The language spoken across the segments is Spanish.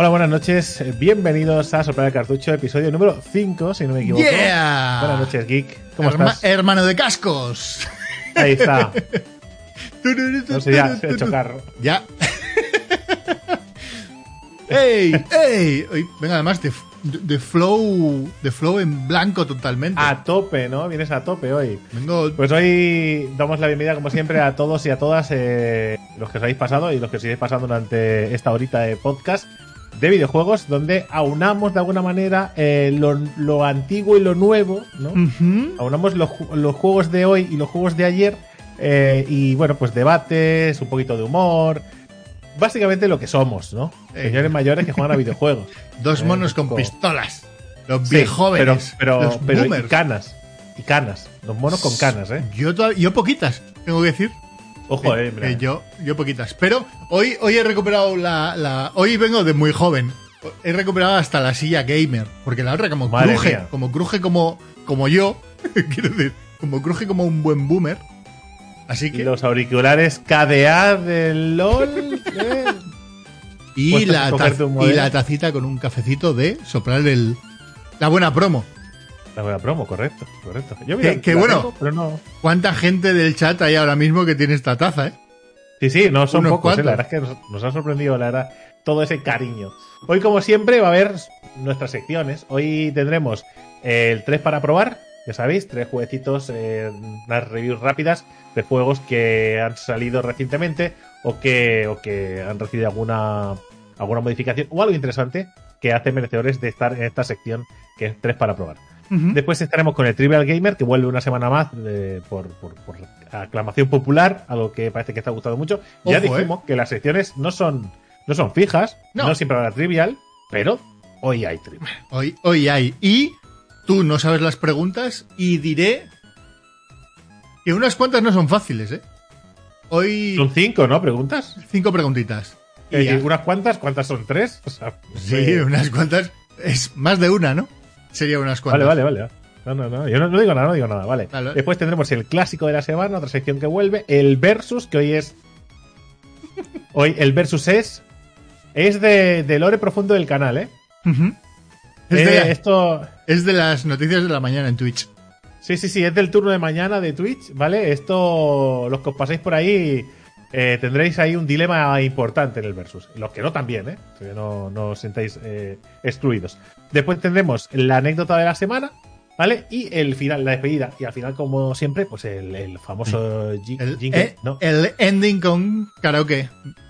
Hola, buenas noches. Bienvenidos a Soplar el Cartucho, episodio número 5, si no me equivoco. Yeah. Buenas noches, Geek. ¿Cómo Herma- estás? Hermano de cascos. Ahí está. No sé, ya, se ha hecho carro. Ya. ¡Ey! ¡Ey! Venga, además, de, de flow. De flow en blanco totalmente. A tope, ¿no? Vienes a tope hoy. Vengo. Pues hoy damos la bienvenida, como siempre, a todos y a todas eh, los que os habéis pasado y los que os seguís pasando durante esta horita de podcast de videojuegos, donde aunamos de alguna manera eh, lo, lo antiguo y lo nuevo, ¿no? Aunamos los, los juegos de hoy y los juegos de ayer. eh, y bueno, pues debates, un poquito de humor. Básicamente lo que somos, ¿no? Eh. Señores mayores que juegan a videojuegos. Dos Eh, monos con pistolas. Los Sí, jóvenes. Pero, los pero, pero y canas. Y canas. Los monos con canas, ¿eh? Yo, yo poquitas, tengo que decir. Ojo, Eh, eh, yo, yo poquitas. Pero hoy, hoy he recuperado la, la- Hoy vengo de muy joven. He recuperado hasta la silla gamer. Porque la otra, como Madre cruje, mía. como cruje como, como yo. quiero decir, como cruje como un buen boomer. Así Y que. los auriculares KDA del LOL. ¿eh? Y la, taz- y la tacita con un cafecito de soplar el. La buena promo. La promo, correcto, correcto. Yo Que- mira, que la bueno. tengo, pero no. ¿Cuánta gente del chat hay ahora mismo que tiene esta taza, eh? Sí, sí, no son Unos pocos, eh, la verdad es que nos, nos ha sorprendido, la verdad, todo ese cariño. Hoy, como siempre, va a haber nuestras secciones. Hoy tendremos el 3 para probar, ya sabéis, tres jueguecitos, eh, unas reviews rápidas de juegos que han salido recientemente o que, o que han recibido alguna, alguna modificación o algo interesante que hace merecedores de estar en esta sección que es 3 para probar. Después estaremos con el Trivial Gamer, que vuelve una semana más eh, por, por- por aclamación popular, algo que parece que está gustando mucho. ya dijimos que las secciones no son, no son fijas, no, No. siempre habrá Trivial, pero hoy hay Trivial. Hoy, hoy hay. Y tú no sabes las preguntas y diré que unas cuantas no son fáciles, ¿eh? Hoy Son cinco, ¿no? ¿Preguntas? cinco preguntitas. Y Eh, ya. ¿Unas cuantas? ¿Cuántas son? ¿Tres? O sea, Sí, eh, unas cuantas. Es más de una, ¿no? Sería unas Vale, cuantas. vale, vale. No, no, no. Yo no, no digo nada, no digo nada. Vale. Vale. Después tendremos el clásico de la semana, otra sección que vuelve. El Versus, que hoy es. Hoy el Versus es. Es de, de lore profundo del canal, ¿eh? Es, Eh, de, Esto. es de las noticias de la mañana en Twitch. Sí, sí, sí, es del turno de mañana de Twitch, ¿vale? Esto, los que os paséis por ahí, eh, tendréis ahí un dilema importante en el versus. Los que no también, ¿eh? No, no os sentáis eh, excluidos. Después tendremos la anécdota de la semana, ¿vale? Y el final, la despedida. Y al final, como siempre, pues el, el famoso El, jingle, eh, ¿no? el ending con karaoke.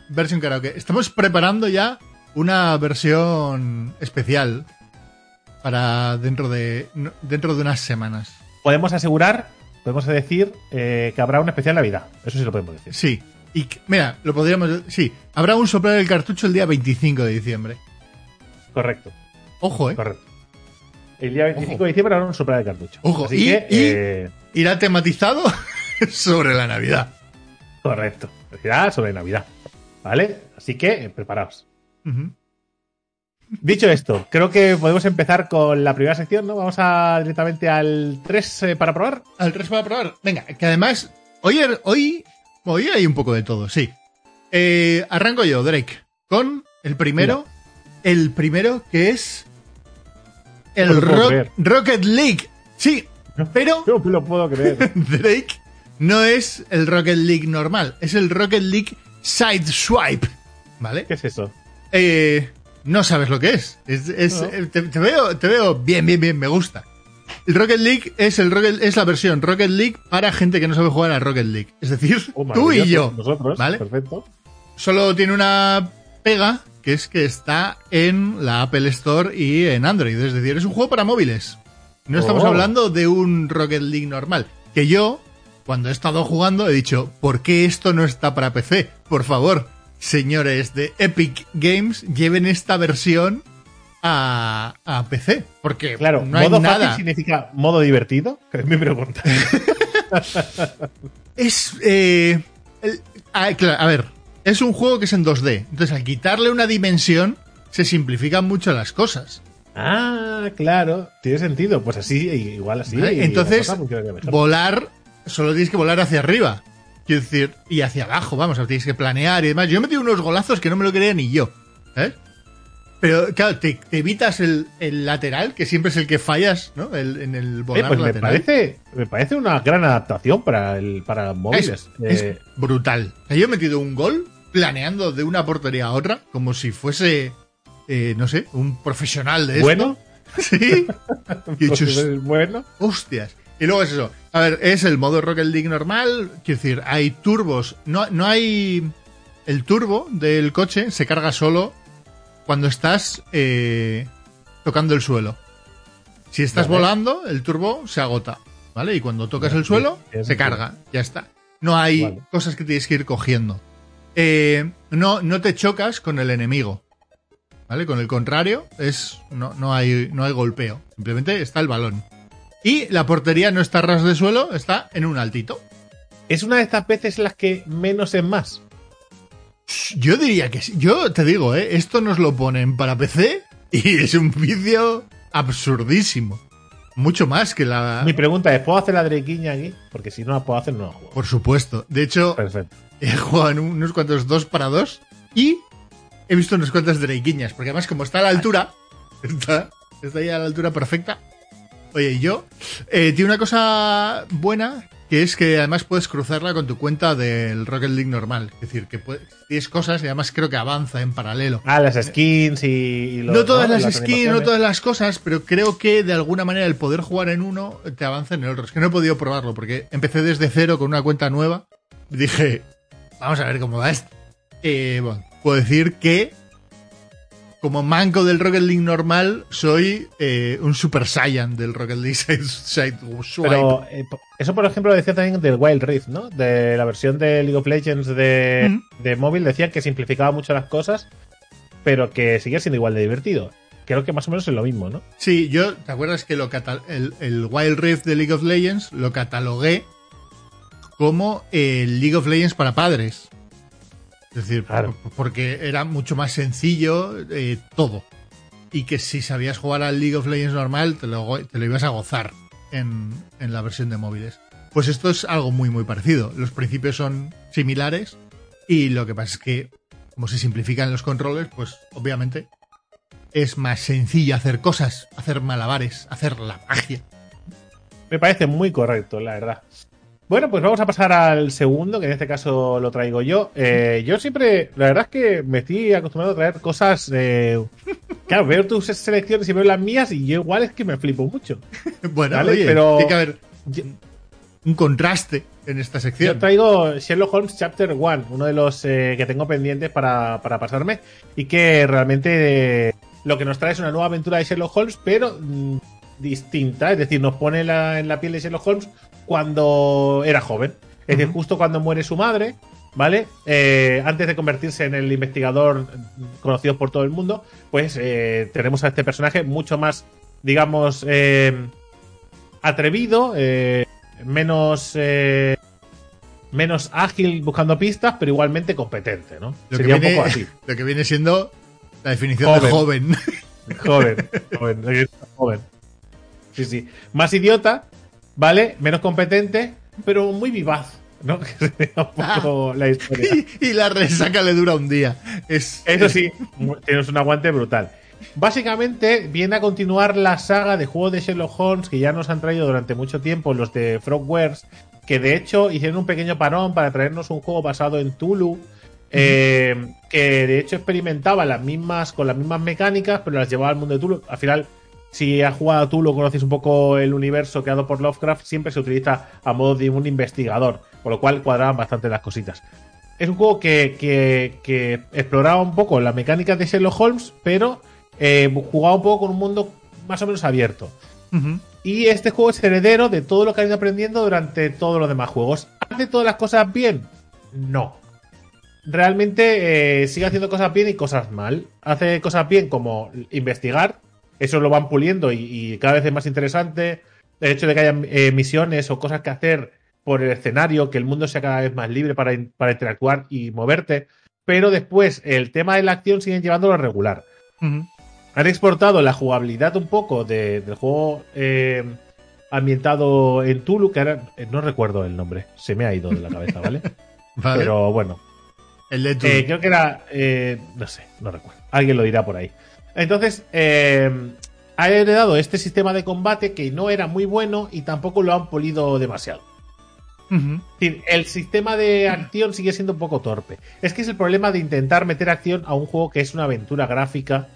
Versión karaoke. Estamos preparando ya una versión especial para dentro de dentro de unas semanas. Podemos asegurar, podemos decir eh, que habrá una especial Navidad. Eso sí lo podemos decir. Sí. Y mira, lo podríamos sí, habrá un soplar el cartucho el día 25 de diciembre. Correcto, Ojo, eh. correcto. El día 25 Ojo. de diciembre habrá un soplar de cartucho. Ojo, Así y- que, y- eh, Irá tematizado sobre la Navidad. Correcto. Ya sobre Navidad. ¿Vale? Así que eh, preparaos. Dicho esto, creo que podemos empezar con la primera sección, ¿no? Vamos a directamente al 3 para probar. Al 3 para probar. Venga, que además, hoy, hoy, hoy hay un poco de todo, sí. Eh, arranco yo, Drake, con el primero. El primero que es. El No lo puedo Ro- creer. Rocket League. Sí, pero No lo puedo creer. Drake no es el Rocket League normal, es el Rocket League Sideswipe. ¿Vale? ¿Qué es eso? Eh, no sabes lo que es. Es- es- No. eh, te, te veo, te veo bien, bien, bien, me gusta. El Rocket League es, el Rocket- es la versión Rocket League para gente que no sabe jugar a Rocket League. Es decir, Oh, tú y yo. Nosotros, ¿Vale? perfecto. Solo tiene una pega, que es que está en la Apple Store y en Android. Es decir, es un juego para móviles. No estamos Oh. hablando de un Rocket League normal. Que yo, cuando he estado jugando, he dicho, ¿por qué esto no está para PC? Por favor, señores de Epic Games, lleven esta versión a, a PC. Porque Claro, no hay modo nada. fácil significa modo divertido. Es mi pregunta. Es. eh, el- claro, a ver, es un juego que es en 2D. Entonces, al quitarle una dimensión, se simplifican mucho las cosas. ah, claro. Tiene sentido. Pues así, igual así. Entonces, volar, solo tienes que volar hacia arriba. Quiero decir, y hacia abajo, vamos, tienes que planear y demás. Yo he metido unos golazos que no me lo creía ni yo. ¿sabes? Pero, claro, te, te evitas el, el lateral, que siempre es el que fallas, ¿no? El- en el Eh, volar pues me lateral. parece, me parece una gran adaptación para el para Es, móviles. es Eh, brutal. O sea, yo he metido un gol planeando de una portería a otra, como si fuese, eh, no sé, un profesional de esto. bueno, Sí. Pues dicho, es bueno. hostias. Y luego es eso. A ver, es el modo Rocket League normal. Quiero decir, hay turbos. No, no hay. El turbo del coche se carga solo cuando estás eh, tocando el suelo. Si estás Vale. volando, el turbo se agota. ¿Vale? Y cuando tocas Vale, el suelo, bien, se bien. carga. Ya está. No hay Vale. cosas que tienes que ir cogiendo. Eh, no, no te chocas con el enemigo. ¿Vale? Con el contrario, es. No, no hay, no hay golpeo. Simplemente está el balón. Y la portería no está a ras de suelo, está en un altito. Es una de estas veces en las que menos es más. Yo diría que sí. Yo te digo, ¿eh? esto nos lo ponen para PC y es un vídeo absurdísimo. Mucho más que la. Mi pregunta es, ¿puedo hacer la drequiña aquí? Porque si no la puedo hacer, no la juego. Por supuesto. De hecho, Perfecto. he jugado en unos cuantos dos para dos y he visto unas cuantas dreiquiñas. Porque además, como está a la altura, está, está ahí a la altura perfecta. Oye, y yo, eh, tiene una cosa buena que es que además puedes cruzarla con tu cuenta del Rocket League normal. Es decir, que puedes, tienes cosas y además creo que avanza en paralelo. Ah, las skins y, y los- no todas las, Las skins, no todas las cosas, pero creo que de alguna manera el poder jugar en uno te avanza en el otro. Es que no he podido probarlo porque empecé desde cero con una cuenta nueva. Dije, vamos a ver cómo va esto. Eh, bueno, puedo decir que como manco del Rocket League normal, soy eh, un Super Saiyan del Rocket League Side, Side Swipe. Pero eh, eso, por ejemplo, lo decía también del Wild Rift, ¿no? De la versión de League of Legends de, Mm. de móvil. Decían que simplificaba mucho las cosas, pero que seguía siendo igual de divertido. Creo que más o menos es lo mismo, ¿no? Sí, yo, ¿te acuerdas que lo el, el Wild Rift de League of Legends lo catalogué como el League of Legends para padres? Es decir, Claro. porque era mucho más sencillo eh, todo. Y que si sabías jugar al League of Legends normal, te lo, go- te lo ibas a gozar en, en la versión de móviles. Pues esto es algo muy, muy parecido. Los principios son similares y lo que pasa es que, como se simplifican los controles, pues obviamente es más sencillo hacer cosas, hacer malabares, hacer la magia. Me parece muy correcto, la verdad. Bueno, pues vamos a pasar al segundo, que en este caso lo traigo yo. Eh, yo siempre, la verdad es que me estoy acostumbrado a traer cosas. eh, claro, veo tus selecciones y veo las mías y yo igual es que me flipo mucho. Bueno, Vale, oye, pero- tiene que haber Yo, un contraste en esta yo sección. traigo Sherlock Holmes Chapter 1, uno de los eh, que tengo pendientes para, para pasarme y que realmente lo que nos trae es una nueva aventura de Sherlock Holmes, pero mm, distinta. Es decir, nos pone la- en la piel de Sherlock Holmes cuando era joven. Es decir, justo cuando muere su madre, ¿vale? Eh, antes de convertirse en el investigador conocido por todo el mundo, pues eh, tenemos a este personaje mucho más, digamos, eh, atrevido, menos... menos ágil buscando pistas, pero igualmente competente, ¿no? Lo que, Sería viene, un poco así. lo que viene siendo la definición de joven. Joven, joven, joven. Sí, sí. Más idiota, ¿vale? Menos competente, pero muy vivaz, ¿no? Que sería un poco la historia. y, y la resaca le dura un día. Es, Eso sí, tienes un aguante brutal. Básicamente viene a continuar la saga de juegos de Sherlock Holmes que ya nos han traído durante mucho tiempo los de Frogwares, que de hecho hicieron un pequeño parón para traernos un juego basado en Tulu, eh, que de hecho experimentaba las mismas con las mismas mecánicas, pero las llevaba al mundo de Tulu. Al final si has jugado tú, lo conoces un poco el universo creado por Lovecraft, siempre se utiliza a modo de un investigador, con lo cual cuadraban bastante las cositas. Es un juego que, que, exploraba un poco las mecánicas de Sherlock Holmes, pero eh, jugaba un poco con un mundo más o menos abierto. Y este juego es heredero de todo lo que han ido aprendiendo durante todos los demás juegos. ¿Hace todas las cosas bien? No. Realmente eh, sigue haciendo cosas bien y cosas mal. Hace cosas bien como investigar, eso lo van puliendo y, cada vez es más interesante. El hecho de que haya eh, misiones o cosas que hacer por el escenario, que el mundo sea cada vez más libre para, interactuar y moverte. Pero después, el tema de la acción siguen llevándolo a regular. Han exportado la jugabilidad un poco del juego eh, ambientado en Tulu, que ahora eh, no recuerdo el nombre, se me ha ido de la cabeza, ¿vale? Pero bueno. El de Tulu. creo que era. no sé, no recuerdo. Alguien lo dirá por ahí. Entonces, eh, ha heredado este sistema de combate que no era muy bueno y tampoco lo han polido demasiado. El sistema de acción sigue siendo un poco torpe. Es que es el problema de intentar meter acción a un juego que es una aventura gráfica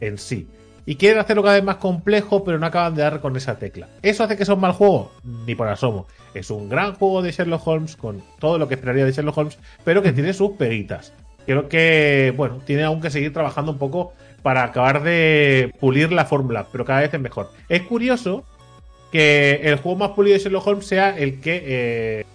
en sí. Y quieren hacerlo cada vez más complejo, pero no acaban de dar con esa tecla. ¿Eso hace que sea un mal juego? Ni por asomo. Es un gran juego de Sherlock Holmes, con todo lo que esperaría de Sherlock Holmes, pero que tiene sus peguitas. Creo que, bueno, tiene aún que seguir trabajando un poco para acabar de pulir la fórmula, pero cada vez es mejor. Es curioso que el juego más pulido de Sherlock Holmes sea el que eh,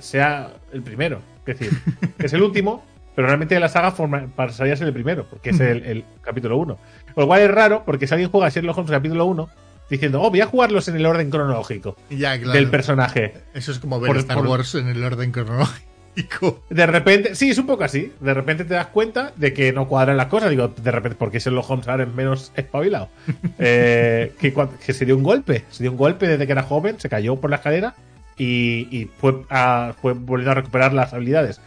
sea el primero. Es decir, es el último, pero realmente la saga forma, pasaría ser el primero, porque es el, capítulo 1. Por lo cual es raro, porque si alguien juega Sherlock Holmes capítulo 1, diciendo, oh, voy a jugarlos en el orden cronológico del personaje. Eso es como ver Star Wars en el orden cronológico. De repente, sí, es un poco así. De repente te das cuenta de que no cuadran las cosas. Digo, de repente, porque los Holmes ahora es menos espabilado. Eh, que, se dio un golpe. Se dio un golpe desde que era joven, se cayó por la escalera y, fue, a, fue volviendo a recuperar las habilidades.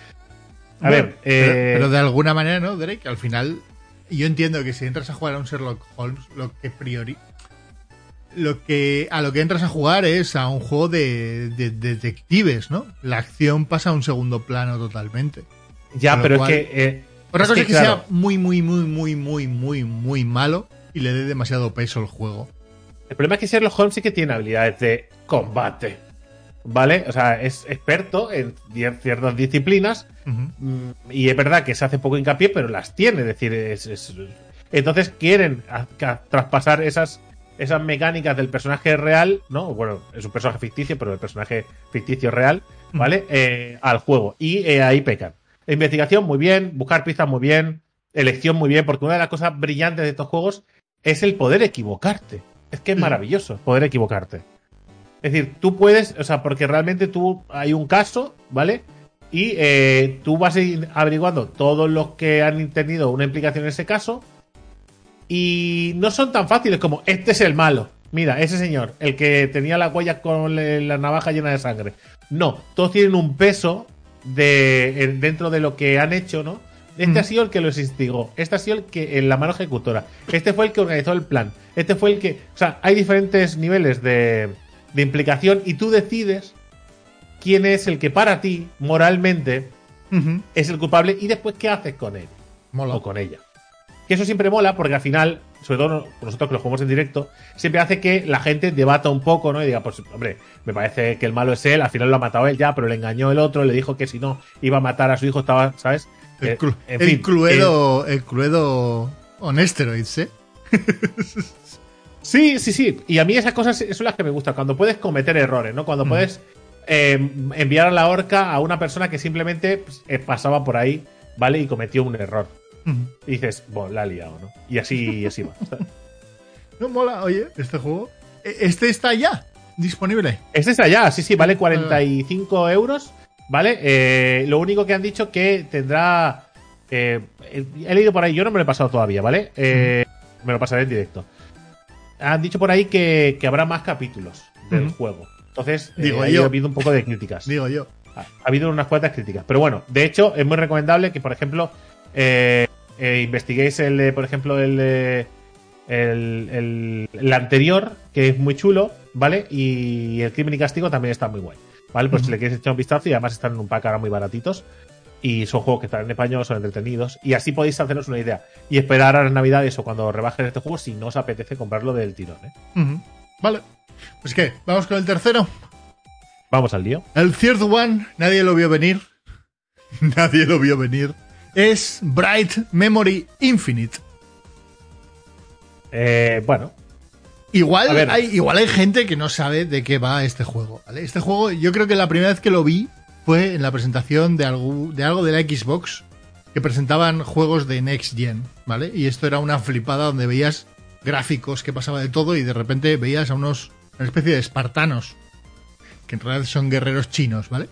A ver. Eh, pero, de alguna manera, ¿no, Drake? Al final, yo entiendo que si entras a jugar a un Sherlock Holmes, lo que priori lo que a lo que entras a jugar es a un juego de, detectives, ¿no? La acción pasa a un segundo plano totalmente. Ya, pero es que. Eh, otra cosa es que, sea muy, muy, muy, muy, muy, muy, muy malo y le dé demasiado peso al juego. El problema es que Sherlock Holmes sí que tiene habilidades de combate. ¿Vale? O sea, es experto en ciertas disciplinas. Mm, y es verdad que se hace poco hincapié, pero las tiene. Es decir, es, entonces quieren traspasar esas esas mecánicas del personaje real, ¿no? Bueno, es un personaje ficticio, pero el personaje ficticio real, ¿vale? Eh, al juego. Y eh, ahí pecan. Investigación, muy bien. Buscar pistas, muy bien. Elección, muy bien. Porque una de las cosas brillantes de estos juegos es el poder equivocarte. Es que es maravilloso poder equivocarte. Es decir, tú puedes, o sea, porque realmente tú hay un caso, ¿vale? Y eh, tú vas averiguando todos los que han tenido una implicación en ese caso y no son tan fáciles como este es el malo. Mira, ese señor, el que tenía la huella con la navaja llena de sangre. No, todos tienen un peso de, dentro de lo que han hecho, ¿no? Este ha sido el que los instigó. Este ha sido el que en la mano ejecutora. Este fue el que organizó el plan. Este fue el que. O sea, hay diferentes niveles de, de implicación y tú decides quién es el que para ti, moralmente, es el culpable y después qué haces con él. O con ella. Que eso siempre mola porque al final, sobre todo nosotros que lo jugamos en directo, siempre hace que la gente debata un poco, ¿no? Y diga, pues, hombre, me parece que el malo es él, al final lo ha matado él ya, pero le engañó el otro, le dijo que si no iba a matar a su hijo, estaba, ¿sabes? El, eh, el cluedo, el, cluedo honesteroids, ¿eh? sí, sí, sí. Y a mí esas cosas son las que me gustan, cuando puedes cometer errores, ¿no? Cuando mm. puedes eh, enviar a la horca a una persona que simplemente pues, eh, pasaba por ahí, ¿vale? Y cometió un error. Y dices, bueno, la ha liado, ¿no? Y así, así va. no mola, oye, este juego. E, este está ya disponible. Este está ya, sí, sí, vale 45 euros. ¿Vale? Eh, lo único que han dicho que tendrá. Eh, he leído por ahí, yo no me lo he pasado todavía, ¿vale? Eh, me lo pasaré en directo. Han dicho por ahí que, habrá más capítulos del juego. Entonces, Digo yo. ha habido un poco de críticas. Digo yo. Ha, habido unas cuantas críticas. Pero bueno, de hecho, es muy recomendable que, por ejemplo, eh, eh, investiguéis el de, por ejemplo, el de. El, el, anterior, que es muy chulo, ¿vale? Y el crimen y castigo también está muy bueno ¿vale? Pues si le quieres echar un vistazo y además están en un pack ahora muy baratitos. y son juegos que están en español, son entretenidos, y así podéis haceros una idea. Y esperar a las navidades o cuando rebajen este juego si no os apetece comprarlo del tirón. ¿eh? Vale. Pues qué, vamos con el tercero. Vamos al lío. El third one, nadie lo vio venir. nadie lo vio venir. Es Bright Memory Infinite. Eh, bueno, Igual hay, igual hay gente que no sabe de qué va este juego, ¿vale? Este juego, yo creo que la primera vez que lo vi fue en la presentación de algo de, algo de la Xbox, que presentaban juegos de Next Gen, ¿vale? Y esto era una flipada donde veías gráficos que pasaba de todo y de repente veías a unos, una especie de espartanos, que en realidad son guerreros chinos, ¿vale?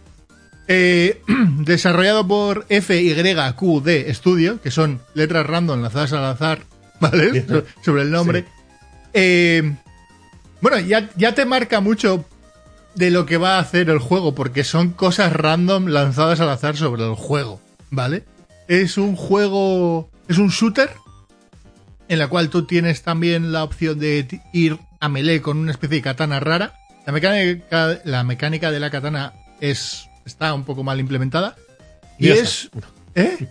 Eh, desarrollado por FYQD Studio, que son letras random lanzadas al azar, ¿vale? So- Sobre el nombre. Eh, bueno, ya, ya te marca mucho de lo que va a hacer el juego, porque son cosas random lanzadas al azar sobre el juego, ¿vale? Es un juego, es un shooter en la cual tú tienes también la opción de ir a melee con una especie de katana rara. La mecánica, la mecánica de la katana es está un poco mal implementada y Curiosa. es ¿eh?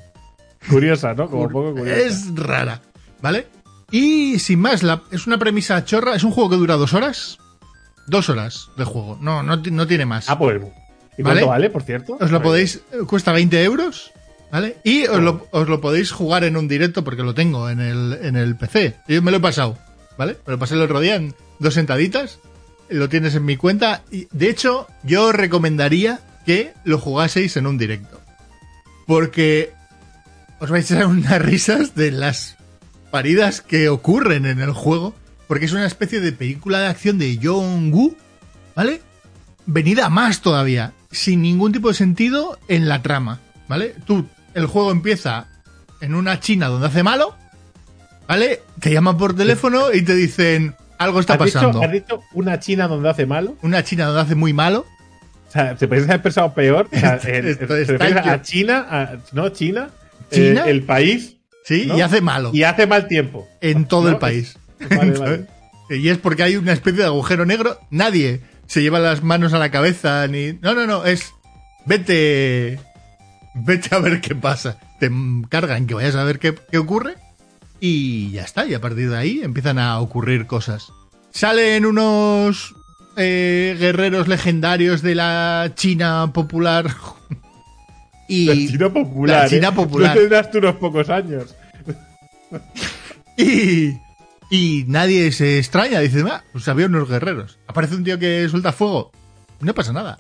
curiosa, ¿no? Como un poco curiosa. Es rara, ¿vale? Y sin más, la- es una premisa chorra. Es un juego que dura dos horas. Dos horas de juego. No, no, ti- no tiene más. Ah, pues. ¿Y ¿Vale? cuánto vale, por cierto? Os lo podéis. eh, Cuesta 20 euros. ¿Vale? Y os lo, os lo podéis jugar en un directo porque lo tengo en el, en el PC. Yo me lo he pasado. ¿Vale? Me lo pasé el otro día en dos sentaditas. Lo tienes en mi cuenta. Y de hecho, yo recomendaría que lo jugaseis en un directo. Porque os vais a echar unas risas de las paridas que ocurren en el juego. Porque es una especie de película de acción de John Woo. ¿Vale? venida más todavía, sin ningún tipo de sentido en la trama, ¿vale? Tú, el juego empieza en una China donde hace malo, ¿vale? Te llaman por teléfono y te dicen, algo está ¿Has dicho, pasando. has dicho una China donde hace malo? Una China donde hace muy malo, O sea, ¿se puede haber pensado peor? O sea, el- Esto ¿te está refieres yo- a China? a- ¿No? ¿China? ¿China? Eh, el país. ¿sí? ¿No? Y hace malo. Y hace mal tiempo. en todo ¿no? el país. Vale, vale. Y es porque hay una especie de agujero negro. Nadie se lleva las manos a la cabeza ni. No, no, no. Es. Vete. Vete a ver qué pasa. Te cargan que vayas a ver qué, qué ocurre. Y ya está. Y a partir de ahí empiezan a ocurrir cosas. Salen unos. Eh, guerreros legendarios de la China popular. y. La China popular. La China ¿eh? popular. Tendrás tú unos pocos años. Y, y nadie se extraña, dice, "Ah, pues había unos guerreros. Aparece un tío que suelta fuego, no pasa nada.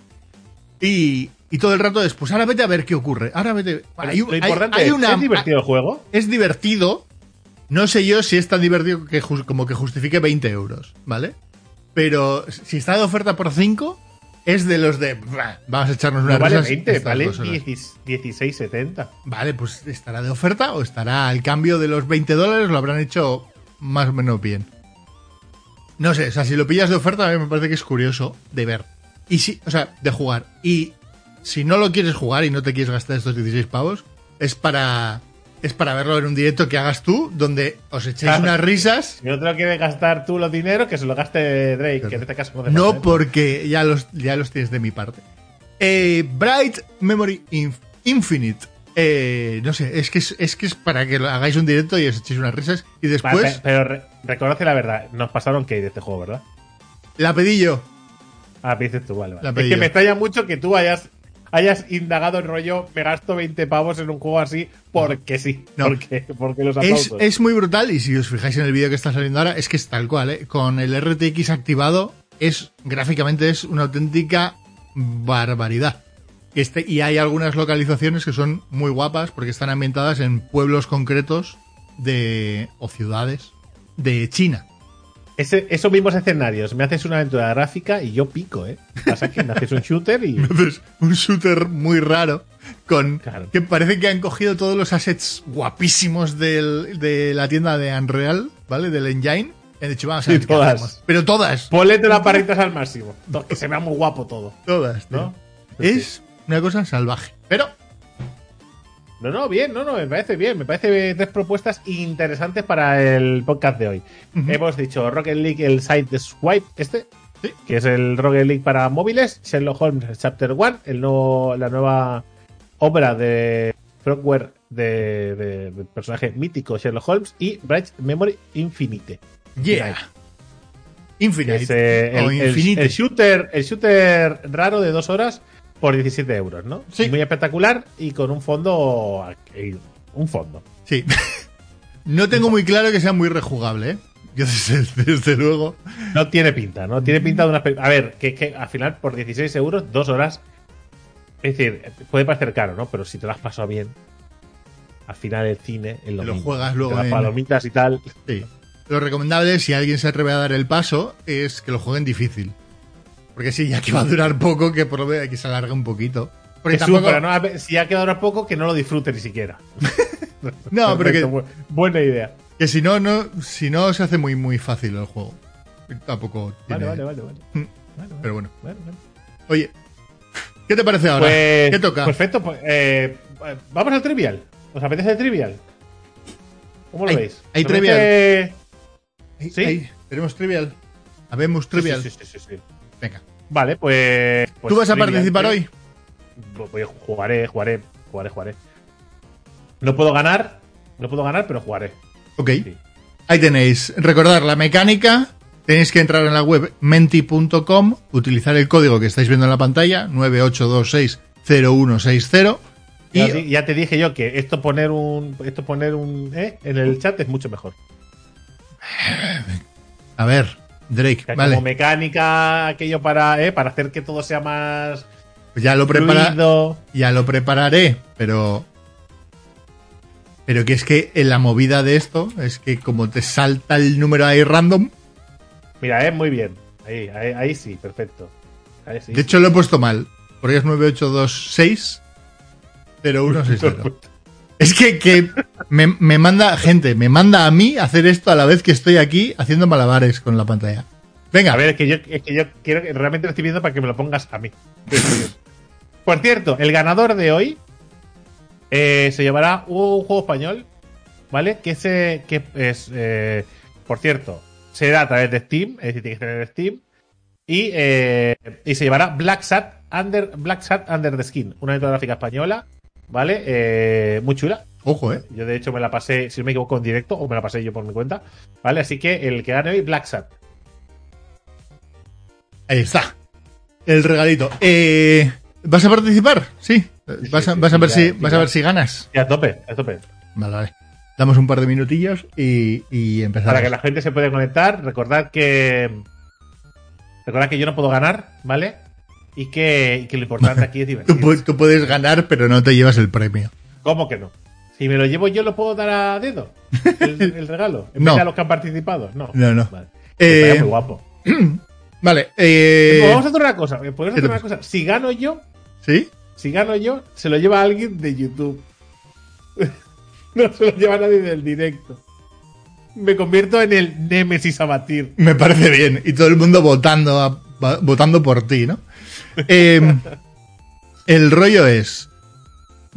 Y, y todo el rato es, pues ahora vete a ver qué ocurre. Ahora vete. Hay, Lo hay- importante hay una- ¿es divertido el juego? es divertido. No sé yo si es tan divertido que como que justifique 20 euros, ¿vale? Pero si está de oferta por 5, es de los de. "Bah, Vamos a echarnos una No vale risas 20, estas vale dos horas". 16,70. Vale, pues estará de oferta o estará al cambio de los 20 dólares, lo habrán hecho más o menos bien. No sé, o sea, si lo pillas de oferta, a mí me parece que es curioso de ver. Y si, o sea, de jugar. Y si no lo quieres jugar y no te quieres gastar estos 16 pavos, es para. Es para verlo en un directo que hagas tú, donde os echéis Claro. unas risas. Si no te lo quieres gastar tú los dineros, que se lo gaste Drake, que en este caso no No porque ya los, ya los tienes de mi parte. Eh, Bright Memory Inf- Infinite. Eh, no sé, es que es, es que es para que lo hagáis un directo y os echéis unas risas. Y después, Vale, pero re- reconoce la verdad. Nos pasaron que de este juego, ¿verdad? la pedí yo. Ah, dices tú, vale, La vale. Es que yo. me extraña mucho que tú hayas, hayas indagado el rollo, me gasto 20 pavos en un juego así porque sí. No. Porque, porque los Es, es muy brutal y si os fijáis en el vídeo que está saliendo ahora, es que es tal cual, ¿eh? Con el RTX activado, es gráficamente es una auténtica barbaridad. Este, y hay algunas localizaciones que son muy guapas porque están ambientadas en pueblos concretos de o ciudades de China. Ese- esos mismos escenarios. Me haces una aventura gráfica y yo pico, ¿eh? Pasa que me haces un shooter y. Entonces, un shooter muy raro con Claro. que parece que han cogido todos los assets guapísimos del- de la tienda de Unreal, ¿vale? Del engine. Han dicho, vamos a ver todas. Pero todas, Ponle las barritas al máximo. Que se vea muy guapo todo, todas, ¿no? tío. Es una cosa salvaje. Pero No, no, bien, no, no, me parece bien. Me parece tres propuestas interesantes para el podcast de hoy. Hemos dicho Rocket League, el Side Swipe, este, Sí. que es el Rocket League para móviles, Sherlock Holmes Chapter 1, el nuevo, la nueva obra de Frogware de, de- del personaje mítico Sherlock Holmes y Bright Memory Infinite. Yeah. Infinite. Es, eh, el shooter, el shooter raro de dos horas por 17 euros, ¿no? Sí. Muy espectacular y con un fondo. eh, Un fondo. Sí. No tengo muy claro que sea muy rejugable, ¿eh? Yo desde, desde luego. No tiene pinta, ¿no? Tiene pinta de una. A ver, que, que al final por 16 euros, dos horas. Es decir, puede parecer caro, ¿no? Pero si te lo has pasado bien, al final el cine es lo, Te lo mismo. juegas luego Te las en- palomitas y tal. Sí. Lo recomendable, si alguien se atreve a dar el paso, es que lo jueguen difícil. Porque sí, ya que va a durar poco, que por lo menos que se alargue un poquito. Porque Que tampoco. supera, si ha quedado ahora poco, que no lo disfrute ni siquiera. No, pero que, buena idea. que si no, no, si no se hace muy muy fácil el juego. Tampoco tiene- Vale, vale, vale, vale. Mm. Vale, Pero bueno. vale. Oye, ¿qué te parece ahora? Pues, ¿Qué toca? Perfecto, pues, eh, vamos al trivial. ¿Os apetece el trivial? ¿Cómo lo Hay- veis? hay ¿Os trivial. ¿sí? tenemos trivial. Habemos trivial. Sí, sí, sí, sí, sí. Venga. Vale, pues. pues ¿Tú vas a participar hoy? Voy, jugaré, jugaré, jugaré, jugaré. No puedo ganar, no puedo ganar, pero jugaré. Ok. Sí. Ahí tenéis. Recordar la mecánica. Tenéis que entrar en la web menti.com, utilizar el código que estáis viendo en la pantalla, 98260160. Y ya te dije yo que esto poner un esto poner un ¿eh? en el chat es mucho mejor. a ver, Drake, vale. Como mecánica, aquello para, ¿eh? para hacer que todo sea más Pues ya lo prepara, ya lo prepararé, pero pero que es que en la movida de esto es que como te salta el número ahí random, Mira, es muy bien. Ahí, ahí, ahí sí, perfecto. Ahí sí. de hecho lo he puesto mal, porque es 9826 0160. Es que, me, manda gente, me manda a mí hacer esto a la vez que estoy aquí haciendo malabares con la pantalla. Venga, A ver, es que yo, que quiero realmente lo estoy viendo para que me lo pongas a mí. Por cierto, el ganador de hoy eh, se llevará un juego español, ¿vale? Que, se, que es, eh, por cierto, será a través de Steam, es decir, tiene que tener Steam. Y, eh, y se llevará Black Sat Under, Under the Skin, una gráfica española, ¿vale? Eh, muy chula. ojo, eh. Yo, de hecho, me la pasé, si no me equivoco, en directo, o me la pasé yo por mi cuenta, ¿vale? Así que el que gane hoy, Black Sat. Ahí está. El regalito. Eh, ¿Vas a participar? Sí. Sí, ¿Vas a, vas ver ya, si, vas a ya. ver si ganas? Y a tope, a tope. Vale, vale. Damos un par de minutillos y, y empezamos. Para que la gente se pueda conectar, recordad que. Recordad que yo no puedo ganar, ¿vale? Y que, y que lo importante aquí es Tú, divertirse. pu- tú puedes ganar, pero no te llevas el premio. ¿Cómo que no? Si me lo llevo yo, ¿lo puedo dar a dedo? El, el regalo. En No. vez de a los que han participado. No. No, no. Vale. Eh, muy guapo. Vale. eh, Pues vamos a hacer una cosa. Podemos ¿qué hacer una cosa. Si gano yo, ¿Sí? si gano yo, se lo lleva alguien de YouTube. no se lo lleva nadie del directo. Me convierto en el Némesis a batir. Me parece bien. Y todo el mundo votando, a- votando por ti, ¿no? Eh, el rollo es,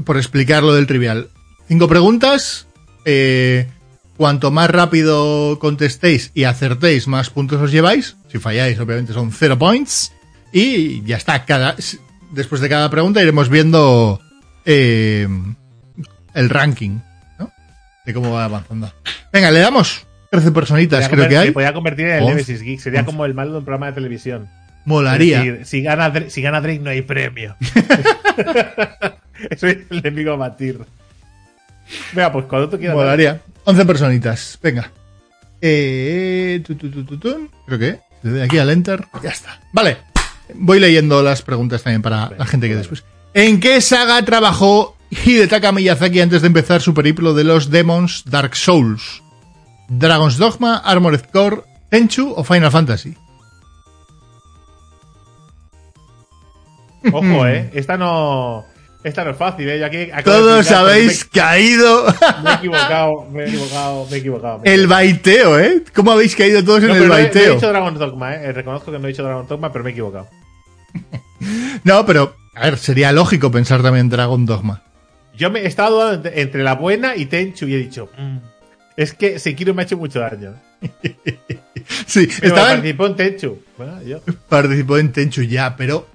por explicar lo del trivial, cinco preguntas. eh, cuanto más rápido contestéis y acertéis, más puntos os lleváis. Si falláis, obviamente son cero points. Y ya está. Cada, después de cada pregunta iremos viendo eh, el ranking, ¿no? De cómo va avanzando. Venga, le damos 13 personitas, creo que hay. Me podía convertir en el. Nemesis Geek. Sería como el malo de un programa de televisión. Molaría. Es decir, si, gana, si gana Drake, no hay premio. Soy el enemigo a batir. Venga, pues cuando tú quieras. Molaría. 11 personitas. Venga. Eh, tu, tu, tu. Creo que doy aquí al enter. Ya está. Vale. Voy leyendo las preguntas también para la gente que después. ¿En qué saga trabajó Hidetaka Miyazaki antes de empezar su periplo de los Demons Dark Souls? ¿Dragon's Dogma, Armored Core, Tenchu o Final Fantasy? Ojo, eh. Esta no. Esta no es fácil, eh. Yo aquí de Todos pero habéis caído. Me, me he equivocado, me he equivocado, me he equivocado. me el baiteo, ¿eh? ¿Cómo habéis caído todos en el pero no he- no he baiteo? dicho Dragon Dogma, eh. Reconozco que no he dicho Dragon Dogma, pero me he equivocado. No, pero, a ver, sería lógico pensar también en Dragon Dogma. Yo me he estado entre, entre la buena y Tenchu y he dicho. "Mm, es que Sekiro me ha hecho mucho daño. Sí, Pero estaba participó en Tenchu. Bueno, yo. participó en Tenchu ya, pero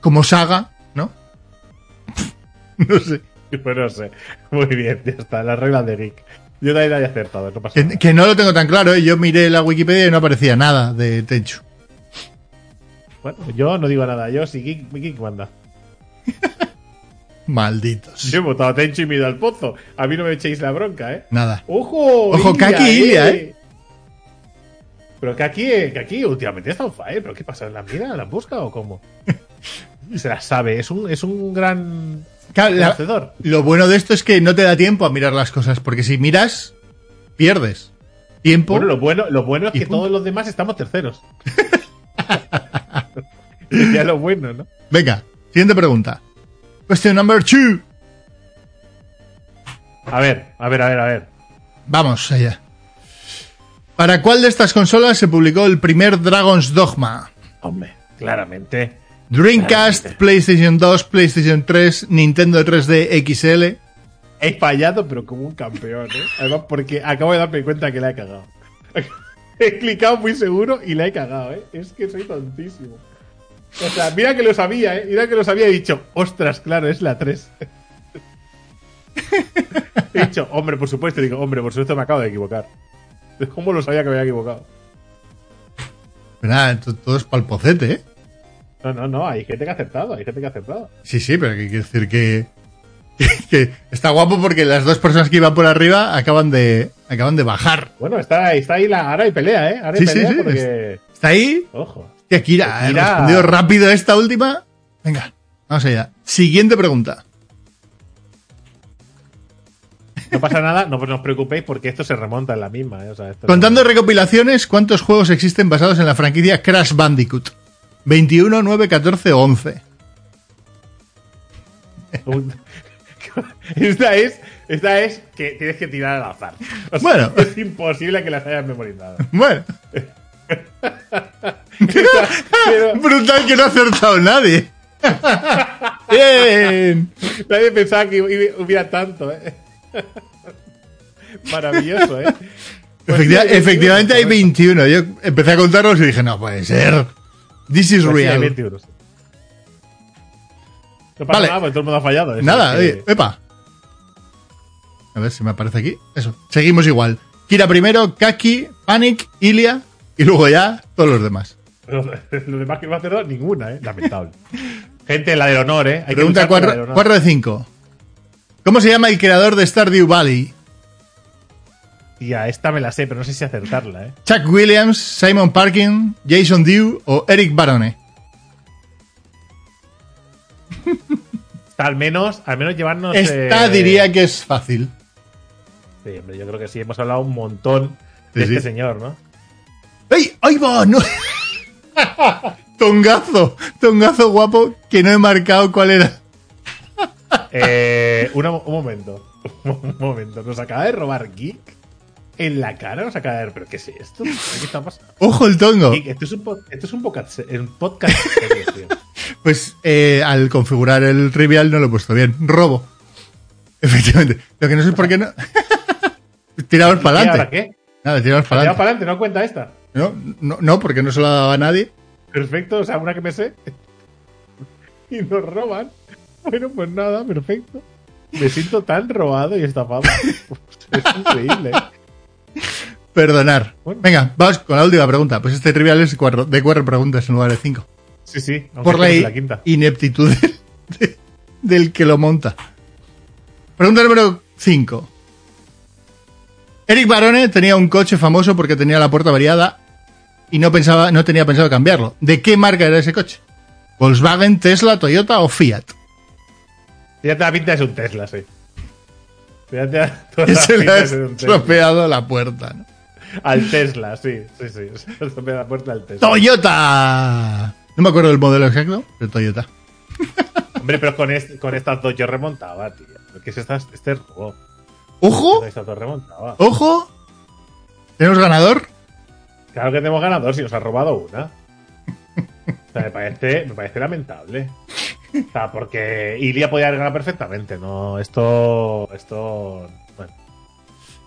como saga, ¿no? No sé. Pues no sé. Muy bien, ya está. Las reglas de Geek. Yo también había acertado, no pasa Que, nada. que no lo tengo tan claro, ¿eh? Yo miré la Wikipedia y no aparecía nada de Tenchu. Bueno, yo no digo nada. Yo sí, Geek, Geek manda. Malditos. Yo he votado a Tencho y me he ido al pozo. A mí no me echéis la bronca, ¿eh? Nada. ¡Ojo! Ojo, Kaki e Ilia, ¿eh? Pero Kaki, eh, Kaki últimamente está on fire. ¿Pero qué pasa? ¿La mira? ¿La busca o cómo? Se la sabe. Es un, es un gran Claro, la- lo bueno de esto es que no te da tiempo a mirar las cosas, porque si miras, pierdes. Tiempo. Bueno, lo bueno, lo bueno es que punto. todos los demás estamos terceros. Ya lo bueno, ¿no? Venga, siguiente pregunta. Question number two. A ver, a ver, a ver, a ver. Vamos allá. ¿Para cuál de estas consolas se publicó el primer Dragon's Dogma? Hombre, claramente. Dreamcast, PlayStation 2, PlayStation 3, Nintendo 3D XL. He fallado, pero como un campeón, ¿eh? Además, porque acabo de darme cuenta que la he cagado. He clicado muy seguro y la he cagado, ¿eh? Es que soy tontísimo. O sea, mira que lo sabía, ¿eh? Mira que lo sabía y he dicho, ostras, claro, es la 3. he dicho, hombre, por supuesto. Digo, hombre, por supuesto me acabo de equivocar. ¿Cómo lo sabía que me había equivocado? Pero nada, to- todo es palpocete, ¿eh? No, no, no, hay gente que ha acertado, hay gente que ha acertado. Sí, sí, pero que quiere decir que, que está guapo porque las dos personas que iban por arriba acaban de, acaban de bajar. Bueno, está, está ahí la. Ahora hay pelea, ¿eh? Ahora hay Sí, sí, pelea sí, porque. Está ahí. Ojo. Hostia, Kira, ha respondido rápido esta última. Venga, vamos allá. Siguiente pregunta. No pasa nada, no os preocupéis porque esto se remonta en la misma, ¿eh? O sea, esto Contando recopilaciones, ¿cuántos juegos existen basados en la franquicia Crash Bandicoot? 21, 9, 14 o 11. Un- Esta es, esta es que tienes que tirar al azar. O sea, Bueno. es imposible que las hayas memorizado. Bueno, Pero brutal que no ha acertado nadie. Bien. nadie pensaba que hubi- hubiera tanto, ¿eh? Maravilloso, ¿eh? Pues Efectiva- sí, hay efectivamente hay 21, 21. Yo empecé a contarlos y dije, no puede ser. This is Pues real. 21, sí. No pasa Vale. nada, porque todo el mundo ha fallado. eso Nada, es que- oye, epa. A ver si me aparece aquí. Eso, seguimos igual. Kira primero, Kaki, Panic, Ilia y luego ya todos los demás. Los demás que no ha acertado, ninguna, ¿eh? Lamentable. Gente, la del honor, ¿eh? Hay Pregunta luchar por la del 4, honor. 4 de 5. ¿Cómo se llama el creador de Stardew Valley? Tía, esta me la sé, pero no sé si acertarla, ¿eh? Chuck Williams, Simon Parkin, Jason Dew o Eric Barone. Al menos, al menos llevarnos. Esta eh, diría que es fácil. Sí, hombre, yo creo que sí, hemos hablado un montón de Sí, este sí. señor, ¿no? ¡Ey! ¡Ahí va! ¡No! tongazo, tongazo guapo que no he marcado cuál era. Eh, una- un momento. Un momento. Nos acaba de robar Geek en la cara. Nos acaba de ver. ¿Pero qué es esto? ¿Qué está pasando? Ojo el tongo. Esto es un, esto es un podcast. Un podcast serio. Pues eh, al configurar el trivial no lo he puesto bien. Robo. Efectivamente. Lo que no sé es por qué no. tiramos para ¿Y ahora adelante. qué? Nada, tiramos para Para adelante. adelante, no cuenta esta. No, no, no, porque no se lo ha dado a nadie. Perfecto, o sea, una que me sé. Y nos roban. Bueno, pues nada, perfecto. Me siento tan robado y estafado. Es increíble. Perdonar. Bueno. Venga, vamos con la última pregunta. Pues este trivial es cuatro- de cuatro preguntas en lugar de cinco. Sí, sí. Por la, la quinta. ineptitud del, de- del que lo monta. Pregunta número 5. Eric Barone tenía un coche famoso porque tenía la puerta variada y no pensaba, no tenía pensado cambiarlo. ¿De qué marca era ese coche? ¿Volkswagen, Tesla, Toyota o Fiat? Fíjate, la pinta es un Tesla, sí. Toda Que la se le ha estropeado la puerta. ¿no? Al Tesla, sí, sí, sí. Se la puerta al Tesla. ¡Toyota! No me acuerdo del modelo exacto, pero Toyota. Hombre, pero con, con estas dos yo remontaba, tío. ¿Qué es esta, este robo? ¡Ojo! Estas dos remontaba. ¡Ojo! ¿Tenemos ganador? Claro que tenemos ganador si nos ha robado una. O sea, me parece, me parece lamentable. O sea, porque Ilia podía haber ganado perfectamente, ¿no? Esto. Esto.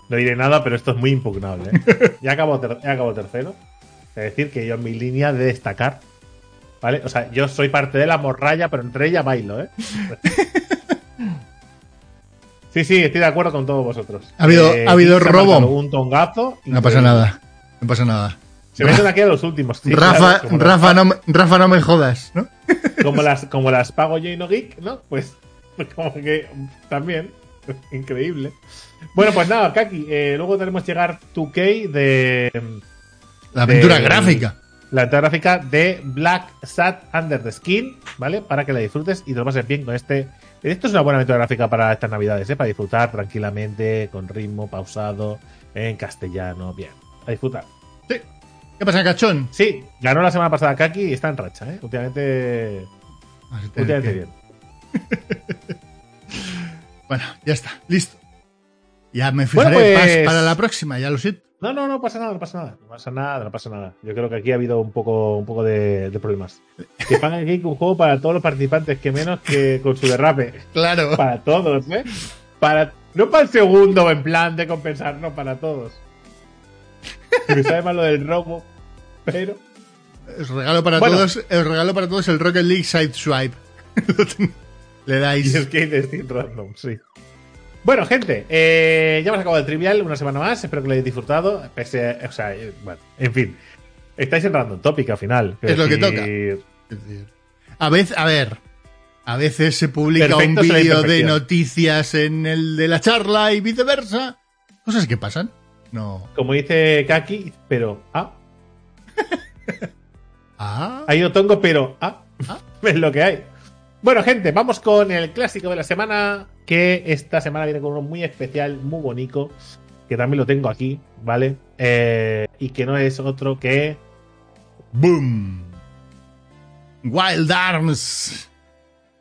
No diré nada, pero esto es muy impugnable. ¿eh? Ya acabo, ter- acabo tercero. Es decir, que yo en mi línea de destacar. ¿Vale? O sea, yo soy parte de la morralla, pero entre ella bailo, ¿eh? Sí, sí, estoy de acuerdo con todos vosotros. Ha habido- ha habido robo. Un tongazo. No pasa nada. No pasa nada. Se meten aquí a los últimos. sí, Rafa, claro, Rafa, las- no, me- Rafa, no me jodas, ¿no? como las, como las pago yo y no geek, ¿no? Pues como que también. Increíble. Bueno, pues nada, Kaki. eh, luego tenemos llegar 2K de La aventura gráfica. la aventura gráfica de Black Sat Under the Skin, ¿vale? Para que la disfrutes y te lo pases bien con este. Esto es una buena aventura gráfica para estas navidades, ¿eh? Para disfrutar tranquilamente, con ritmo, pausado, en castellano, bien. A disfrutar. Sí. ¿Qué pasa, cachón? Sí, ganó la semana pasada Kaki y está en racha, ¿eh? Últimamente, te- últimamente que- bien. Bueno, ya está, listo. Ya me fijaré Bueno, pues- para la próxima, ya lo sé. No, no, no pasa nada, no pasa nada. No pasa nada, no pasa nada. Yo creo que aquí ha habido un poco, un poco de, de problemas. Que pagan aquí un juego para todos los participantes, que menos que con su derrape. Claro. Para todos, ¿eh? Para, no para el segundo en plan de compensar, no, para todos. Me sabe mal lo del robo, pero. Os regalo para Bueno. todos, os regalo para todos el Rocket League Side Swipe. Le Y dais. es que es Steam Random, sí. Bueno, gente, eh, ya hemos acabado el trivial una semana más. Espero que lo hayáis disfrutado. Pese o sea, eh, bueno, en fin. Estáis en Random Topic al final. Es lo que toca. A veces, a ver, a veces se publica Perfecto un vídeo de noticias en el de la charla y viceversa. Cosas que pasan. No. Como dice Kaki, pero. Ah, Ah, hay Otongo, pero. Ah, Ah. es lo que hay. Bueno, gente, vamos con el clásico de la semana. Que esta semana viene con uno muy especial, muy bonito. Que también lo tengo aquí, ¿vale? Eh, y que no es otro que. boom. Wild Arms.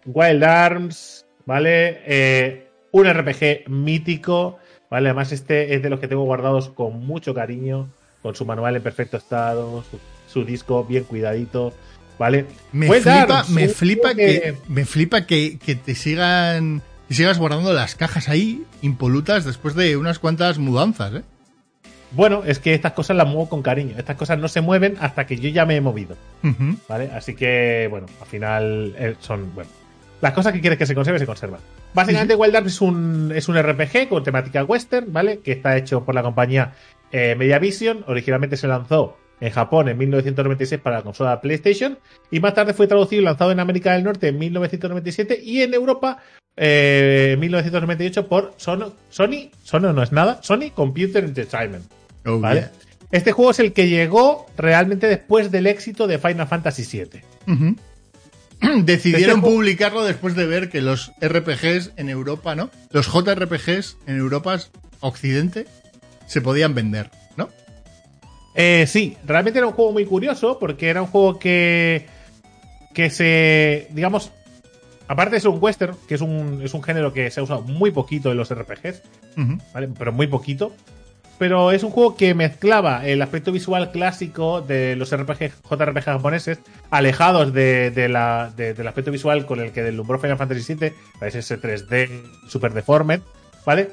Wild Arms, ¿vale? Eh, un RPG mítico, ¿vale? Además, este es de los que tengo guardados con mucho cariño, con su manual en perfecto estado, su, su disco bien cuidadito, ¿vale? Me Wild flipa, Arms, me flipa juego que, me flipa que, que te sigan que sigas guardando las cajas ahí impolutas después de unas cuantas mudanzas, ¿eh? Bueno, es que estas cosas las muevo con cariño. Estas cosas no se mueven hasta que yo ya me he movido. ¿vale? Así que, bueno, al final eh, son, bueno, las cosas que quieres que se conserve, se conservan. Básicamente, Wild Arms es un, es un RPG con temática western, ¿vale? Que está hecho por la compañía eh, Mediavision. Originalmente se lanzó en Japón en 1996 para la consola PlayStation y más tarde fue traducido y lanzado en América del Norte en 1997 y en Europa eh, en 1998 por Sono- Sony, Sony no es nada, Sony Computer Entertainment. Oh, ¿vale? yeah. Este juego es el que llegó realmente después del éxito de Final Fantasy VII. Decidieron Este publicarlo después de ver que los RPGs en Europa, ¿no? Los JRPGs en Europa, Occidente, se podían vender, ¿no? Eh, sí, realmente era un juego muy curioso porque era un juego que, que se, digamos, aparte de ser un western, que es un, es un género que se ha usado muy poquito en los RPGs. ¿vale? Pero muy poquito. Pero es un juego que mezclaba el aspecto visual clásico de los RPG, JRPG japoneses, alejados de, de la- de- del aspecto visual con el que deslumbró Final Fantasy VII, ¿sabes? ese 3D super deformed, ¿vale?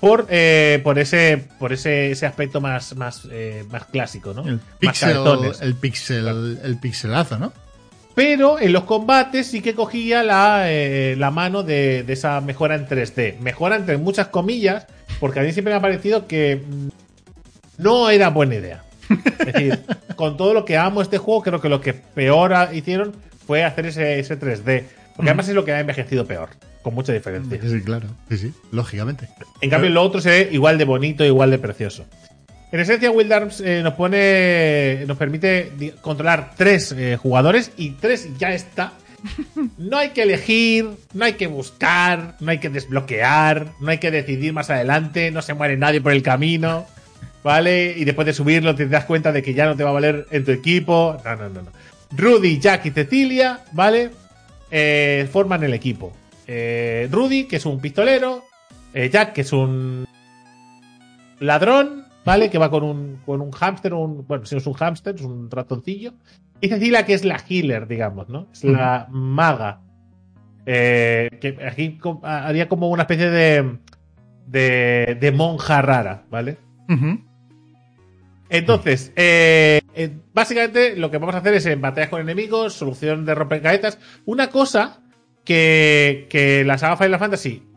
Por, eh, por ese por ese, ese aspecto más, más, eh, más clásico, ¿no? El Más pixel, el pixel, el pixelazo, ¿no? Pero en los combates sí que cogía la, eh, la mano de, de esa mejora en 3D. Mejora entre muchas comillas, porque a mí siempre me ha parecido que mm, no era buena idea. Es decir, con todo lo que amo este juego, creo que lo que peor hicieron fue hacer ese, ese 3D. Porque además es lo que ha envejecido peor, con mucha diferencia. Sí, claro. Sí, sí, lógicamente. En cambio, lo otro se ve igual de bonito, igual de precioso. En esencia, Wild Arms eh, nos pone. nos permite controlar tres eh, jugadores y tres ya está. No hay que elegir, no hay que buscar, no hay que desbloquear, no hay que decidir más adelante, no se muere nadie por el camino, ¿vale? Y después de subirlo te das cuenta de que ya no te va a valer en tu equipo. No, no, no, no. Rudy, Jack y Cecilia, ¿vale? Eh, forman el equipo. Eh, Rudy, que es un pistolero, eh, Jack, que es un ladrón, ¿vale? Que va con un, con un hámster, un, bueno, si no es un hámster, es un ratoncillo. Y Cecilia, que es la healer, digamos, ¿no? Es la maga. Eh, que aquí haría como una especie de, de, de monja rara, ¿vale? Entonces, eh, eh, básicamente lo que vamos a hacer es en batallas con enemigos, solución de rompecabezas. Una cosa que, que la saga Final Fantasy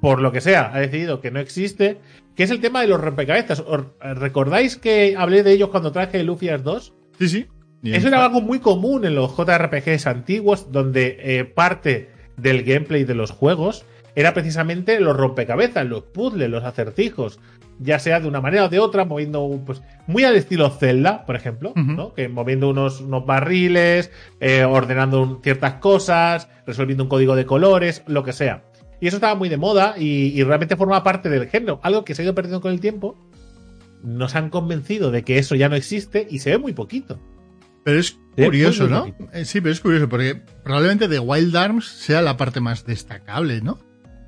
por lo que sea, ha decidido que no existe, que es el tema de los rompecabezas. ¿Os- ¿Recordáis que hablé de ellos cuando traje Lufias 2? Sí, sí. Eso era algo muy común en los JRPGs antiguos, donde eh, parte del gameplay de los juegos era precisamente los rompecabezas, los puzzles, los acertijos, ya sea de una manera o de otra, moviendo pues muy al estilo Zelda, por ejemplo. ¿no? que moviendo unos, unos barriles, eh, ordenando un- ciertas cosas, resolviendo un código de colores, lo que sea. Y eso estaba muy de moda y, y realmente forma parte del género, algo que se ha ido perdiendo con el tiempo. Nos han convencido de que eso ya no existe y se ve muy poquito. Pero es curioso, ¿no? Eh, Sí, pero es curioso, porque probablemente The Wild Arms sea la parte más destacable, ¿no?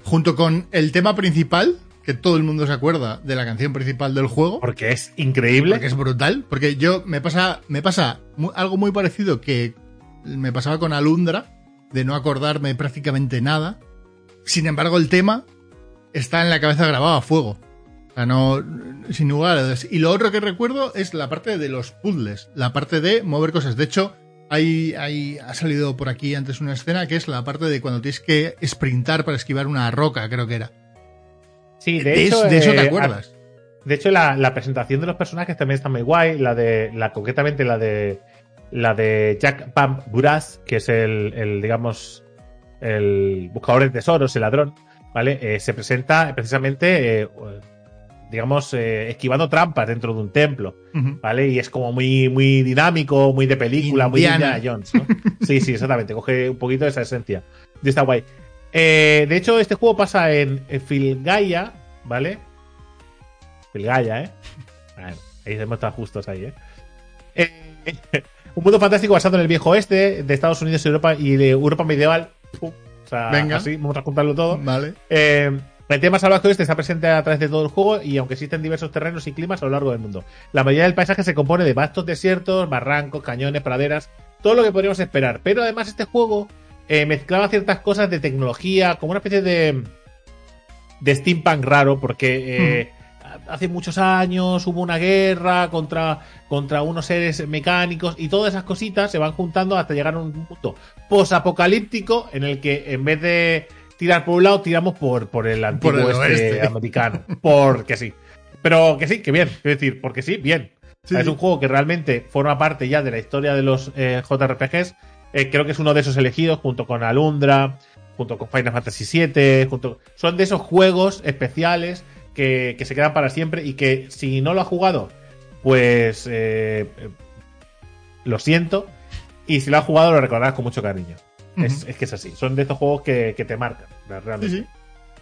Junto con el tema principal, que todo el mundo se acuerda de la canción principal del juego. Porque es increíble. Porque es brutal. Porque yo me pasa, me pasa algo muy parecido que me pasaba con Alundra, de no acordarme prácticamente nada. Sin embargo, el tema está en la cabeza grabado a fuego. O sea, no, sin lugar a dudas. Y lo otro que recuerdo es la parte de los puzzles, la parte de mover cosas. De hecho, hay, hay, ha salido por aquí antes una escena que es la parte de cuando tienes que sprintar para esquivar una roca, creo que era. Sí, de, De, hecho. de eso te eh, acuerdas. De hecho, la, la presentación de los personajes también está muy guay. La de. La, concretamente la de. La de Jack Pam Buras, que es el, el, digamos. El buscador de tesoros, el ladrón. ¿Vale? Eh, se presenta precisamente. eh, digamos, eh, esquivando trampas dentro de un templo. ¿Vale? Y es como muy, muy dinámico, muy de película, muy de Indiana. Indiana Jones, ¿no? Sí, sí, exactamente. Coge un poquito de esa esencia. Y está guay. De hecho, este juego pasa en, en Filgaia, ¿vale? Filgaia, ¿eh? Bueno, ahí hemos estado justos ahí, ¿eh? Eh, Un mundo fantástico basado en el viejo oeste de Estados Unidos y Europa y de Europa medieval. Pum. O sea, Venga. así, vamos a juntarlo todo. Vale. Eh, el tema salvaje oeste está presente a través de todo el juego y aunque existen diversos terrenos y climas a lo largo del mundo. La mayoría del paisaje se compone de vastos desiertos, barrancos, cañones, praderas, todo lo que podríamos esperar. Pero además este juego eh, mezclaba ciertas cosas de tecnología, como una especie de, de steampunk raro, porque eh, hace muchos años hubo una guerra contra, contra unos seres mecánicos y todas esas cositas se van juntando hasta llegar a un punto posapocalíptico en el que en vez de tirar por un lado, tiramos por, por el antiguo Por el este americano. Porque sí. Pero que sí, que bien. Quiero decir, porque sí, bien. Sí, es un juego que realmente forma parte ya de la historia de los eh, JRPGs. Eh, creo que es uno de esos elegidos junto con Alundra, junto con Final Fantasy VII. Junto... Son de esos juegos especiales que, que se quedan para siempre y que si no lo has jugado, pues eh, lo siento. Y si lo has jugado, lo recordarás con mucho cariño. es, que es así. Son de estos juegos que, que te marcan, realmente. Sí, sí.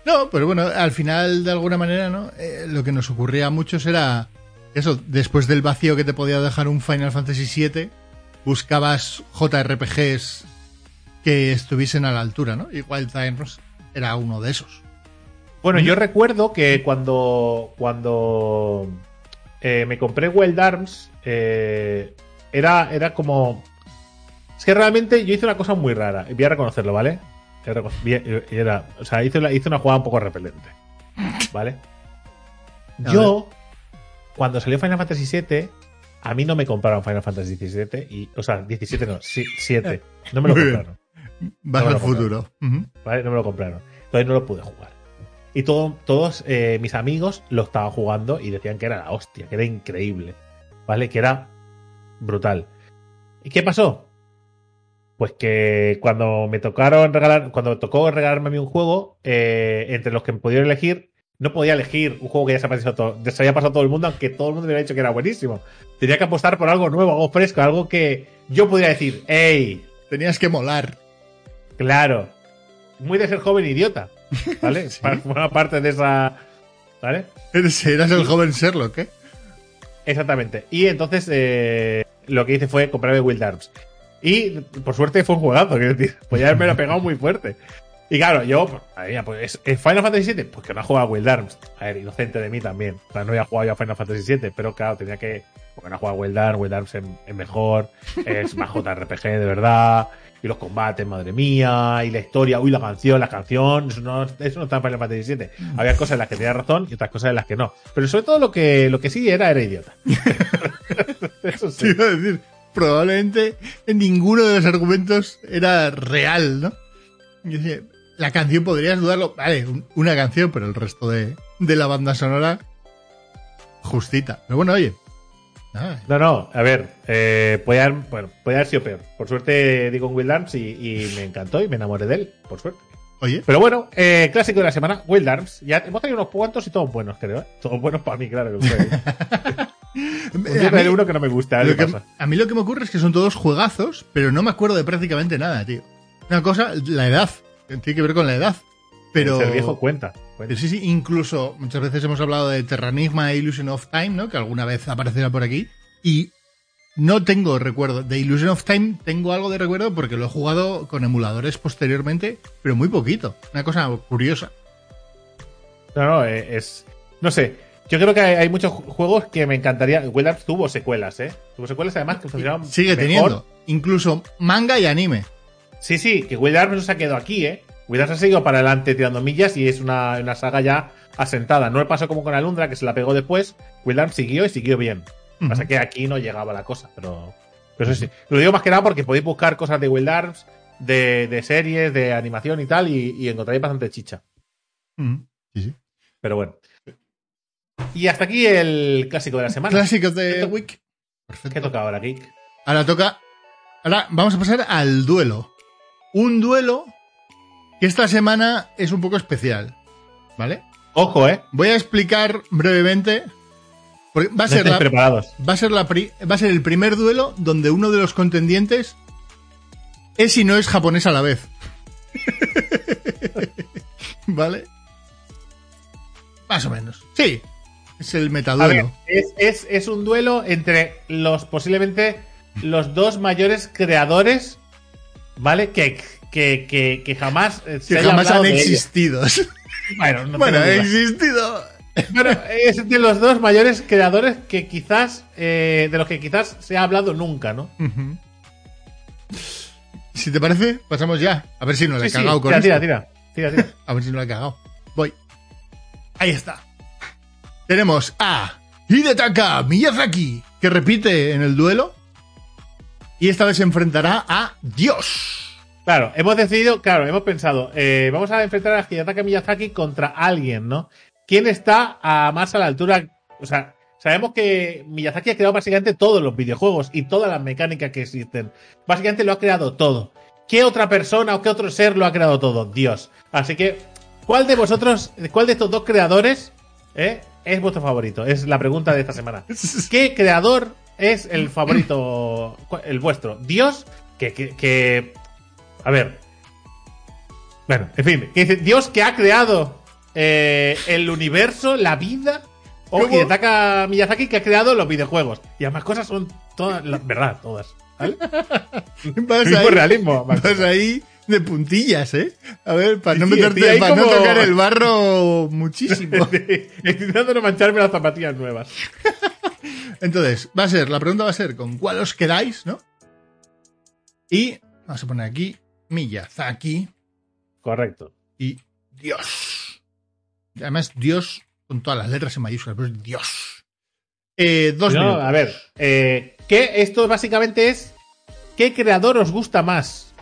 No, pero bueno, al final, de alguna manera, ¿no? Eh, lo que nos ocurría a muchos era eso, después del vacío que te podía dejar un Final Fantasy VII, buscabas JRPGs que estuviesen a la altura, ¿no? Y Wild Times era uno de esos. Bueno, yo recuerdo que cuando, cuando eh, me compré Wild Arms, eh, era, era como... Es que realmente yo hice una cosa muy rara, voy a reconocerlo, ¿vale? Era, o sea, hice, una- hice una jugada un poco repelente, ¿vale? Yo, cuando salió Final Fantasy VII, a mí no me compraron Final Fantasy XVII, y, o sea, 17 no, 7, no me lo compraron. Vas No al futuro. ¿vale? No me lo compraron. Entonces no lo pude jugar. Y todo- todos eh, mis amigos lo estaban jugando y decían que era la hostia, que era increíble, ¿vale? Que era brutal. ¿Y qué pasó? Pues que cuando me tocaron regalar, cuando me tocó regalarme a mí un juego, eh, entre los que me pudieron elegir, no podía elegir un juego que ya se, había pasado todo, se había pasado todo el mundo, aunque todo el mundo me hubiera dicho que era buenísimo. Tenía que apostar por algo nuevo, algo fresco, algo que yo pudiera decir, ¡Ey! Tenías que molar. Claro. Muy de ser joven idiota. ¿Vale? Sí. Para formar parte de esa. ¿Vale? Eras el joven Sherlock, ¿eh? Exactamente. Y entonces eh, lo que hice fue comprarme Wild Arms. Y por suerte fue un juegazo, quiero decir. Pues ya me lo pegado muy fuerte. Y claro, yo, pues, madre mía, pues ¿es- ¿es Final Fantasy VII? Pues que no ha jugado a Wild Arms. A ver, inocente de mí también. O sea, no había jugado yo a Final Fantasy VII, pero claro, tenía que. Porque no ha jugado a Wild Arms, Wild Arms es, es mejor, es más JRPG de verdad. Y los combates, madre mía, y la historia, uy, la canción, la canción, eso no, eso no está en Final Fantasy VII. Había cosas en las que tenía razón y otras cosas en las que no. Pero sobre todo lo que, lo que sí era, era idiota. eso Te sí. iba a decir, probablemente ninguno de los argumentos era real, ¿no? La canción podrías dudarlo. Vale, un- una canción, pero el resto de, de la banda sonora, justita. Pero bueno, oye. No, no, a ver, eh, puede, haber, bueno, puede haber sido peor. Por suerte di con Will Arms y, y me encantó y me enamoré de él, por suerte. oye. Pero bueno, eh, clásico de la semana, Will Arms. Ya hemos tenido unos cuantos y todos buenos, creo. ¿eh? Todos buenos para mí, claro. Que A mí- uno que no me gusta, a mí lo que me ocurre es que son todos juegazos, pero no me acuerdo de prácticamente nada, tío. Una cosa, la edad. Tiene que ver con la edad. Pero. El viejo cuenta. cuenta. Sí, sí, incluso muchas veces hemos hablado de Terranigma e Illusion of Time, ¿no? Que alguna vez aparecerá por aquí. Y no tengo recuerdo. De Illusion of Time tengo algo de recuerdo porque lo he jugado con emuladores posteriormente, pero muy poquito. Una cosa curiosa. No, no, eh, es. No sé. Yo creo que hay, muchos ju- juegos que me encantaría. Will Arms tuvo secuelas, ¿eh? Tuvo secuelas además que funcionaban. Sigue mejor. teniendo. Incluso manga y anime. Sí, sí, que Will Arms no se ha quedado aquí, ¿eh? Will Arms ha seguido para adelante tirando millas y es una, una saga ya asentada. No le pasó como con Alundra, que se la pegó después. Will Arms siguió y siguió bien. Pasa que aquí no llegaba la cosa, pero. Pero eso sí. Lo digo más que nada porque podéis buscar cosas de Will Arms, de, de series, de animación y tal, y, y encontraréis bastante chicha. Sí, sí. Pero bueno. Y hasta aquí el clásico de la semana. Clásicos de ¿Qué Week. ¿Qué Perfecto. toca ahora, Geek? Ahora toca. Ahora vamos a pasar al duelo. Un duelo que esta semana es un poco especial. ¿Vale? Ojo, ¿eh? Voy a explicar brevemente. Porque va a No ser la, preparados. va a ser la pri- va a ser el primer duelo donde uno de los contendientes es y no es japonés a la vez. ¿Vale? Más o menos. Sí. Es el ver, metaduelo. es, es- es un duelo entre los posiblemente los dos mayores creadores, ¿vale? Que, que, que, que jamás eh, se jamás han existido. Bueno, no bueno, duda. existido. Pero es de los dos mayores creadores que quizás, eh, de los que quizás se ha hablado nunca, ¿no? Si te parece, pasamos ya. A ver si no la he Sí, sí, cagado con tira, esto. tira, tira, tira, tira. A ver si no la he cagado. Voy. Ahí está. Tenemos a Hidetaka Miyazaki, que repite en el duelo. Y esta vez se enfrentará a Dios. Claro, hemos decidido, claro, hemos pensado, eh, vamos a enfrentar a Hidetaka Miyazaki contra alguien, ¿no? ¿Quién está a más a la altura? O sea, sabemos que Miyazaki ha creado básicamente todos los videojuegos y todas las mecánicas que existen. Básicamente lo ha creado todo. ¿Qué otra persona o qué otro ser lo ha creado todo? Dios. Así que, ¿cuál de vosotros, cuál de estos dos creadores eh, es vuestro favorito? Es la pregunta de esta semana. ¿Qué creador es el favorito, el vuestro? ¿Dios? Que, que, que- a ver. Bueno, en fin, que dice, Dios que ha creado eh, el universo, la vida, o ¿Cómo? Hidetaka Miyazaki que ha creado los videojuegos. Y ambas cosas son todas, la verdad, todas. ¿Vale? Vas ahí, realismo. vas ahí de puntillas, ¿eh? A ver, para no Sí, meterte, para no tocar el barro muchísimo. Estoy intentando no mancharme las zapatillas nuevas. Entonces, va a ser, la pregunta va a ser con cuál os quedáis, ¿no? Y vamos a poner aquí Miyazaki Correcto. y Dios. Además, Dios con todas las letras en mayúsculas, pero es Dios. Eh, dos No, minutos. a ver, eh, ¿qué, esto básicamente es ¿qué creador os gusta más?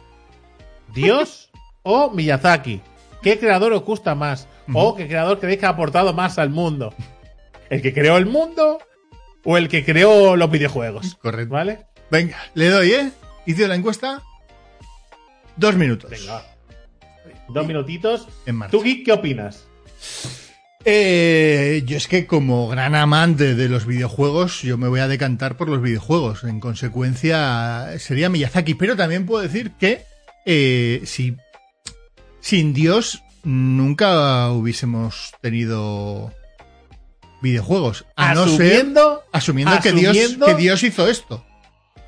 ¿Dios o Miyazaki? ¿Qué creador os gusta más? ¿O qué creador creéis que ha aportado más al mundo? ¿El que creó el mundo o el que creó los videojuegos? Correcto. ¿Vale? Venga, le doy, ¿eh? Hice la encuesta. Dos minutos. Venga. Dos minutitos. En marcha. ¿Tú, Geek, qué opinas? Eh, yo es que como gran amante de los videojuegos, yo me voy a decantar por los videojuegos. En consecuencia, sería Miyazaki. Pero también puedo decir que eh, si sin Dios nunca hubiésemos tenido videojuegos. A no ser asumiendo, asumiendo, que, Dios, asumiendo- que Dios hizo esto.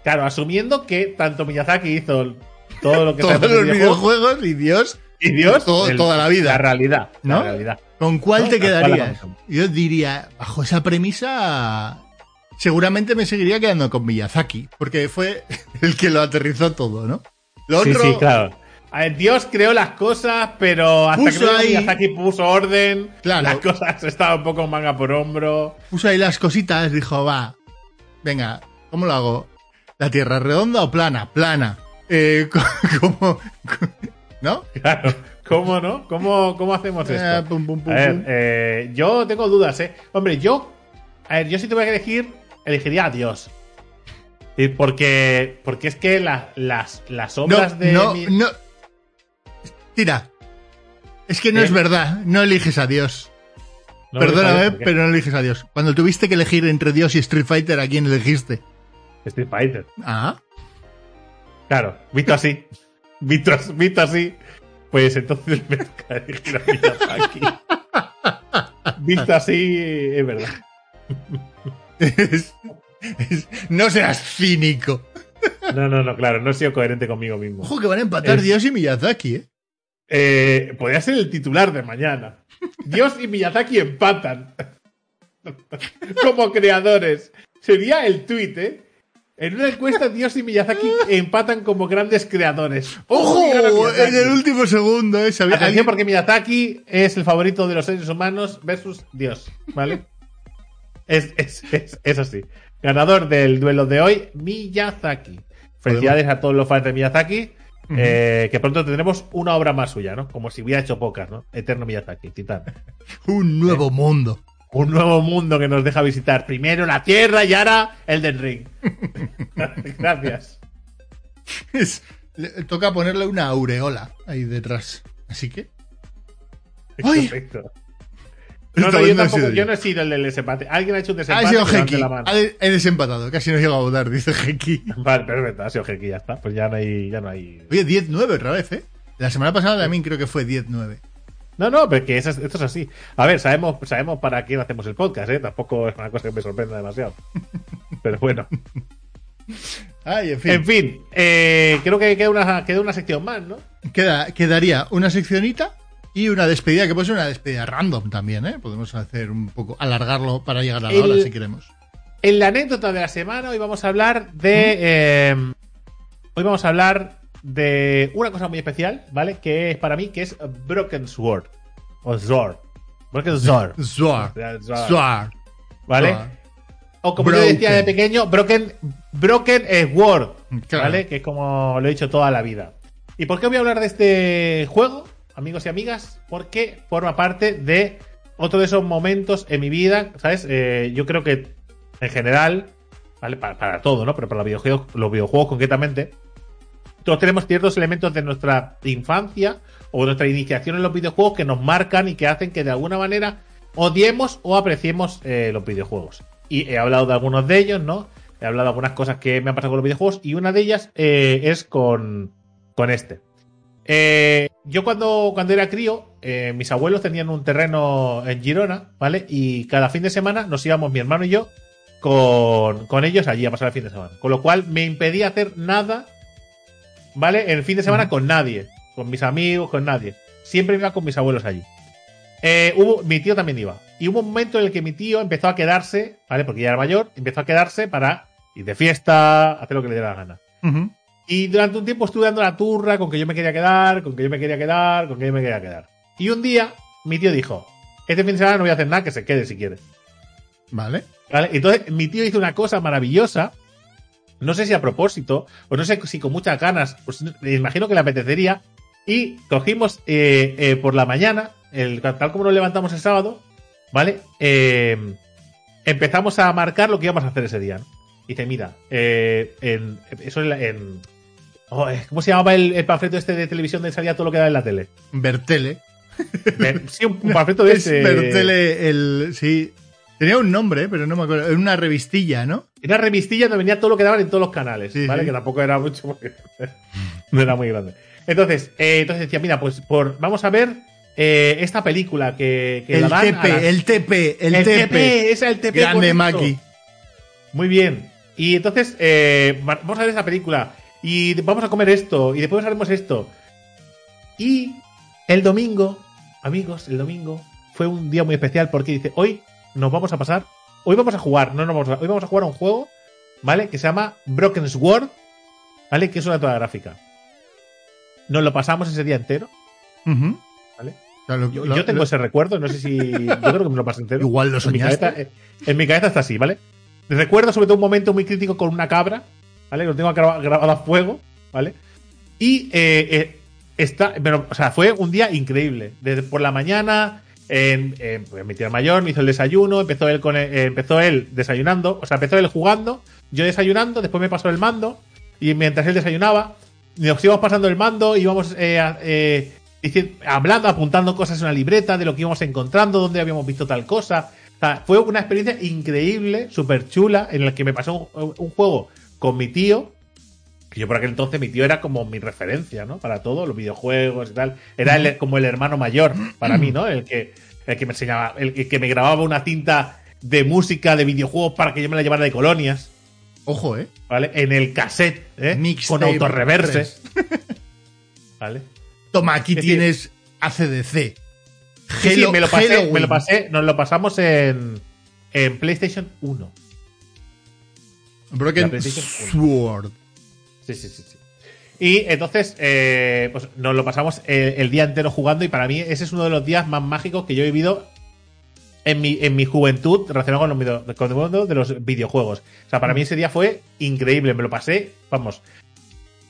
claro, asumiendo que tanto Miyazaki hizo todo lo que Todos los videojuegos, y Dios. y Dios todo- el- toda la vida. La realidad. ¿No? La realidad. ¿Con cuál No, te quedarías? Yo diría, bajo esa premisa, seguramente me seguiría quedando con Miyazaki, porque fue el que lo aterrizó todo, ¿no? Lo Sí, otro, sí, claro. A ver, Dios creó las cosas, pero hasta Puso que ahí- Miyazaki puso orden, Claro. las cosas estaban un poco manga por hombro. puso ahí las cositas, dijo, va, venga, ¿cómo lo hago? ¿La Tierra redonda o plana? Plana. Eh, ¿Cómo? ¿No? Claro. ¿Cómo no? ¿Cómo, cómo hacemos esto? Eh, pum, pum, pum, a ver, eh, yo tengo dudas, ¿eh? Hombre, yo. A ver, yo si tuviera que elegir, elegiría a Dios. Porque, porque es que la- las, las No, obras de. no, mi- no. Tira. Es que no ¿Eh? es verdad. No eliges a Dios. no, Perdóname, pero no eliges a Dios. Cuando tuviste que elegir entre Dios y Street Fighter, ¿a quién elegiste? Street Fighter. Ah, Claro, visto así. Visto, as- visto así. Pues entonces me toca elegir a Miyazaki. Visto así, es verdad. Es- es- no seas cínico. No, no, no, claro, no he sido coherente conmigo mismo. Ojo que van a empatar Es- Dios y Miyazaki, ¿eh? Eh, podría ser el titular de mañana. Dios y Miyazaki empatan. Como creadores. Sería el tweet, ¿eh? En una encuesta, Dios y Miyazaki empatan como grandes creadores. ¡Ojo! En el último segundo, ¿eh? ¿Sabía- Atención, alguien- porque Miyazaki es el favorito de los seres humanos versus Dios, ¿vale? es, es, es, es así. Ganador del duelo de hoy, Miyazaki. Felicidades a todos los fans de Miyazaki. eh, que pronto tendremos una obra más suya, ¿no? Como si hubiera hecho pocas, ¿no? Eterno Miyazaki, Titán. Un nuevo mundo. Un nuevo mundo que nos deja visitar. Primero la Tierra y ahora el del Ring. Gracias. Es- le- toca ponerle una aureola ahí detrás. Así que. Perfecto. No, no, yo no he tampoco, sido yo yo. no he sido el del desempate. Alguien ha hecho un Ha desempate. sido que levante Heki. Ha- He desempatado. Casi no llega a votar, dice Heki. Vale, perfecto, ha sido Heki, ya está. Pues ya no hay. Ya no, hay... Oye, 10-9 otra vez, ¿eh? La semana pasada también creo que fue 10-9. No, no, pero que eso es- esto es así. A ver, sabemos, sabemos para quién hacemos el podcast, ¿eh? Tampoco es una cosa que me sorprenda demasiado. Pero bueno. Ay, en fin. En fin, eh, creo que queda una, queda una sección más, ¿no? Queda, quedaría una seccionita y una despedida, que puede ser una despedida random también, ¿eh? Podemos hacer un poco, alargarlo para llegar a la El- hora si queremos. En la anécdota de la semana, hoy vamos a hablar de. eh, hoy vamos a hablar de una cosa muy especial, ¿vale? Que es para mí, que es Broken Sword. O Sword. Broken Sword. Zwar. Sword. Zwar. ¿Vale? O como yo decía de pequeño, Broken, broken es Word. Claro. ¿Vale? Que es como lo he dicho toda la vida. ¿Y por qué voy a hablar de este juego, amigos y amigas? Porque forma parte de otro de esos momentos en mi vida, ¿sabes? Eh, yo creo que en general, ¿vale? Para, para todo, ¿no? Pero para los videojuegos, los videojuegos concretamente, todos tenemos ciertos elementos de nuestra infancia o nuestra iniciación en los videojuegos que nos marcan y que hacen que de alguna manera odiemos o apreciemos eh, los videojuegos. Y he hablado de algunos de ellos, ¿no? He hablado de algunas cosas que me han pasado con los videojuegos y una de ellas eh, es con, con este. Eh, yo cuando, cuando era crío, mis abuelos tenían un terreno en Girona, ¿vale? Y cada fin de semana nos íbamos, mi hermano y yo, con, con ellos allí a pasar el fin de semana. Con lo cual me impedía hacer nada, ¿vale? El fin de semana con nadie, con mis amigos, con nadie. Siempre iba con mis abuelos allí. Eh, hubo, mi tío también iba. Y hubo un momento en el que mi tío empezó a quedarse, ¿vale? Porque ya era mayor, empezó a quedarse para ir de fiesta, hacer lo que le diera la gana. Y durante un tiempo estuve dando la turra con que yo me quería quedar, con que yo me quería quedar, con que yo me quería quedar. Y un día mi tío dijo, este fin de semana no voy a hacer nada, que se quede si quiere. Vale. ¿Vale? Entonces mi tío hizo una cosa maravillosa, no sé si a propósito, o no sé si con muchas ganas, pues me imagino que le apetecería, y cogimos eh, eh, por la mañana, el, tal como nos levantamos el sábado, ¿vale? Eh, empezamos a marcar lo que íbamos a hacer ese día. ¿no? Y dice, mira, eh, en, eso en, en- oh, ¿Cómo se llamaba el, el panfleto este de televisión donde salía todo lo que daba en la tele? Bertele. Eh, Sí, un, panfleto de Es ese. Bertele el. Sí. Tenía un nombre, pero no me acuerdo. Era una revistilla, ¿no? Una revistilla donde venía todo lo que daban en todos los canales, Sí, ¿vale? sí. Que tampoco era mucho, porque no era muy grande. Entonces, eh, entonces decía, mira, pues por, vamos a ver eh, esta película que, que El la dan TP, las- el TP, el, el TP. TP, esa el TP. Grande. Maki. Muy bien. Y entonces, eh, va- vamos a ver esa película. Y vamos a comer esto. Y después haremos esto. Y el domingo, amigos, el domingo fue un día muy especial porque dice, hoy nos vamos a pasar, hoy vamos a jugar, no, no vamos a, hoy vamos a jugar a un juego, ¿vale? Que se llama Broken Sword, ¿vale? Que es una toda gráfica. Nos lo pasamos ese día entero. ¿vale? O sea, lo- Yo, lo- yo tengo lo- ese recuerdo, no sé si. Yo creo que me lo pasé entero. Igual lo en mi, soñaste. cabeza, eh, en mi cabeza está así, ¿vale? Recuerdo sobre todo un momento muy crítico con una cabra, ¿vale? Lo tengo grabado, grabado a fuego, ¿vale? Y eh, eh, está, pero, o sea, fue un día increíble. Desde por la mañana, en, pues, mi tía mayor me hizo el desayuno, empezó él con el- eh, empezó él desayunando, o sea, empezó él jugando, yo desayunando, después me pasó el mando y mientras él desayunaba nos íbamos pasando el mando, íbamos eh, eh, hablando, apuntando cosas en una libreta de lo que íbamos encontrando, dónde habíamos visto tal cosa. O sea, fue una experiencia increíble, súper chula, en la que me pasó un juego con mi tío, que yo por aquel entonces mi tío era como mi referencia, ¿no? Para todo, los videojuegos y tal. Era el- como el hermano mayor para mí, ¿no? El que, el que me enseñaba, el, que- que me grababa una cinta de música de videojuegos para que yo me la llevara de colonias, Ojo, ¿eh? ¿vale? En el cassette, ¿eh? Mixtape Con autorreverse, 3. ¿vale? Toma, aquí Es decir- tienes ACDC. Sí, sí, me lo pasé, me lo pasé, nos lo pasamos en, en PlayStation 1. La Broken PlayStation Sword. Sí, sí, sí, sí. Y entonces, eh, pues nos lo pasamos el, el día entero jugando y para mí ese es uno de los días más mágicos que yo he vivido en mi, en mi juventud relacionado con, los video- con el mundo de los videojuegos. O sea, para mí ese día fue increíble, me lo pasé, vamos.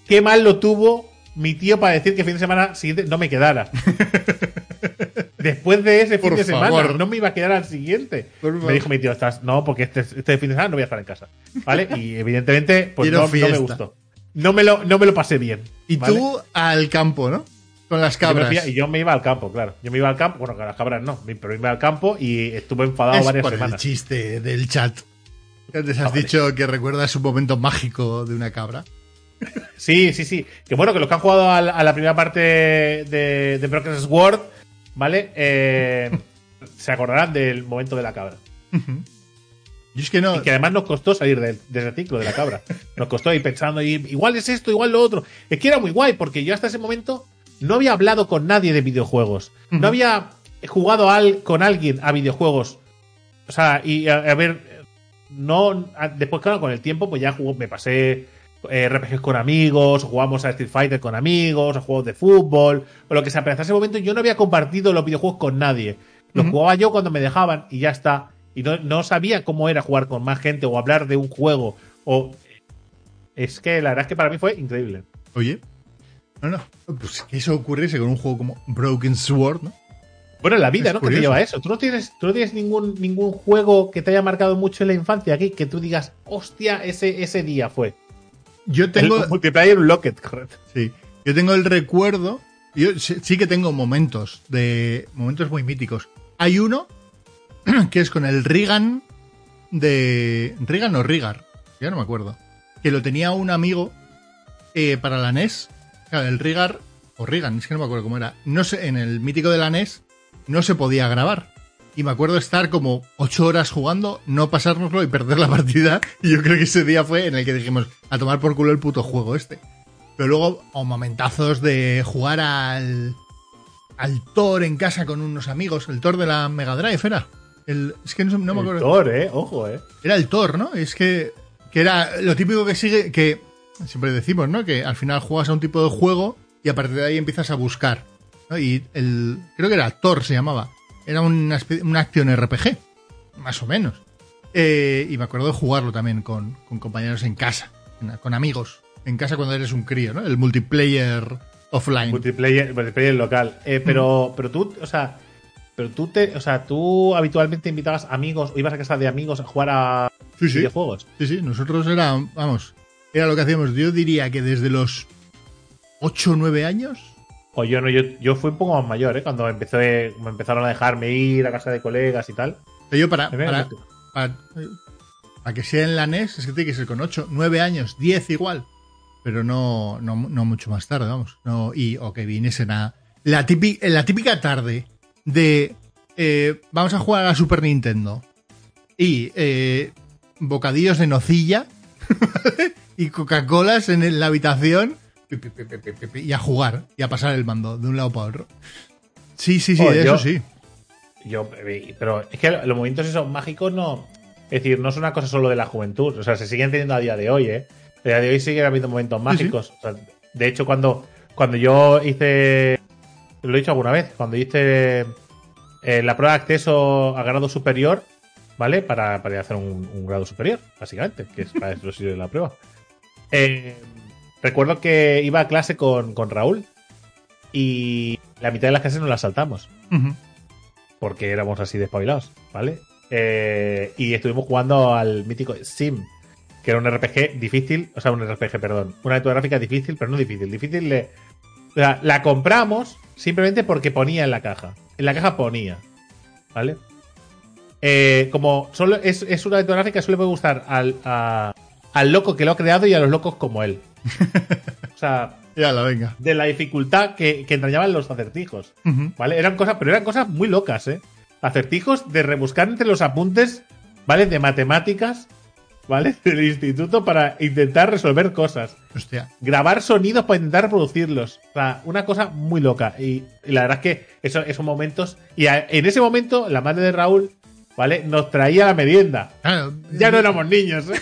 Qué mal lo tuvo mi tío para decir que fin de semana siguiente no me quedara. Después de ese fin Por de semana, favor. no me iba a quedar al siguiente. Por Me favor. dijo mi tío, estás, no, porque este, este fin de semana no voy a estar en casa. ¿Vale? Y evidentemente, pues no, no me gustó. No me lo, no me lo pasé bien. Y ¿vale? tú al campo, ¿no? Con las cabras. y yo me iba al campo, claro. Yo me iba al campo, bueno, con las cabras no, pero me iba al campo y estuve enfadado es varias por el chiste del chat. Antes has Ah, vale. dicho que recuerdas un momento mágico de una cabra. Sí, sí, sí. Que bueno, que los que han jugado a la, a la primera parte de, de Broken Sword, ¿vale? Eh, se acordarán del momento de la cabra. Yo es que no. Y que además nos costó salir del- de, ese ciclo de la cabra. Nos costó ir pensando, y, igual es esto, igual lo otro. Es que era muy guay, porque yo hasta ese momento no había hablado con nadie de videojuegos. No había jugado al- con alguien a videojuegos. O sea, y a, a ver, no. a- después, claro, con el tiempo, pues ya jugó, me pasé eh, RPGs con amigos, jugamos a Street Fighter con amigos, o juegos de fútbol, o lo que sea. Pero hasta ese momento yo no había compartido los videojuegos con nadie. Los jugaba yo cuando me dejaban y ya está. Y no, no sabía cómo era jugar con más gente o hablar de un juego. O. Es que la verdad es que para mí fue increíble. Oye. No, no. Pues que eso ocurriese con un juego como Broken Sword, ¿no? Bueno, en la vida, Es ¿no? Que te lleva a eso. ¿Tú no tienes, tú no tienes ningún, ningún juego que te haya marcado mucho en la infancia aquí? Que tú digas, hostia, ese, ese día fue. Yo tengo. El multiplayer Locket, correcto. Sí. Yo tengo el recuerdo. Yo sí sí que tengo momentos de. momentos muy míticos. Hay uno que es con el Rigan de. Rigan o Rigar. Ya no me acuerdo. Que lo tenía un amigo eh, para la NES. Claro, el Rigar. O Rigan, es que no me acuerdo cómo era. No sé, en el mítico de la NES no se podía grabar. Y me acuerdo estar como ocho horas jugando, no pasárnoslo y perder la partida. Y yo creo que ese día fue en el que dijimos, a tomar por culo el puto juego este. Pero luego, o momentazos de jugar al. al Thor en casa con unos amigos. El Thor de la Mega Drive era. El, es que no, no me El acuerdo. Thor, eh. Ojo, eh. Era el Thor, ¿no? Es que. que era lo típico que sigue. que siempre decimos, ¿no? Que al final juegas a un tipo de juego y a partir de ahí empiezas a buscar. ¿no? Y el. creo que era Thor se llamaba. Era una, una acción RPG. Más o menos. Eh, y me acuerdo de jugarlo también con, con compañeros en casa. con amigos. En casa cuando eres un crío, ¿no? El multiplayer offline. Multiplayer, multiplayer local. Eh, pero, pero tú, o sea. Pero tú te. O sea, tú habitualmente invitabas amigos o ibas a casa de amigos a jugar a sí, sí. videojuegos. Sí, sí, nosotros era, vamos, era lo que hacíamos. Yo diría que desde los 8 o 9 años. O yo no, yo, yo fui un poco más mayor, ¿eh? Cuando empecé, me empezaron a dejarme ir a casa de colegas y tal. Yo para, para, para, para que sea en la NES, es que tiene que ser con 8, 9 años, 10 igual. Pero no, no, no mucho más tarde, vamos. No, y o que viniesen a. La típica, la típica tarde de. eh, vamos a jugar a la Super Nintendo. Y eh, bocadillos de nocilla. y Coca-Colas en la habitación. Y a jugar. Y a pasar el mando de un lado para otro. Sí, sí, sí, Oh, de yo- eso sí. Yo, eh, pero es que los momentos esos mágicos no. Es decir, no es una cosa solo de la juventud. O sea, se siguen teniendo a día de hoy, ¿eh? A día de hoy sigue habiendo momentos mágicos. O sea, de hecho, cuando, cuando yo hice. Lo he dicho alguna vez. Cuando hice eh, la prueba de acceso a grado superior, ¿vale? Para, para hacer un, un grado superior, básicamente, que es para eso sirve la prueba. Eh, recuerdo que iba a clase con, con Raúl. y la mitad de las clases nos las saltamos. Porque éramos así despabilados, ¿vale? Eh, y estuvimos jugando al mítico Sim, que era un RPG difícil, o sea, un RPG, perdón, una aventura gráfica difícil, pero no difícil, difícil de... O sea, la compramos simplemente porque ponía en la caja. En la caja ponía, ¿vale? Eh, como solo es, es una aventura gráfica, solo puede gustar al, a- al loco que lo ha creado y a los locos como él. o sea, Ya la venga. de la dificultad que, que entrañaban los acertijos. ¿Vale? Eran cosas, pero eran cosas muy locas, ¿eh? Acertijos de rebuscar entre los apuntes, ¿vale? De matemáticas, ¿vale? Del instituto para intentar resolver cosas. Hostia. Grabar sonidos para intentar reproducirlos. O sea, una cosa muy loca. Y, y la verdad es que eso, esos momentos. Y a- en ese momento, la madre de Raúl, ¿vale? Nos traía la merienda. Claro. Ya no éramos niños, ¿eh?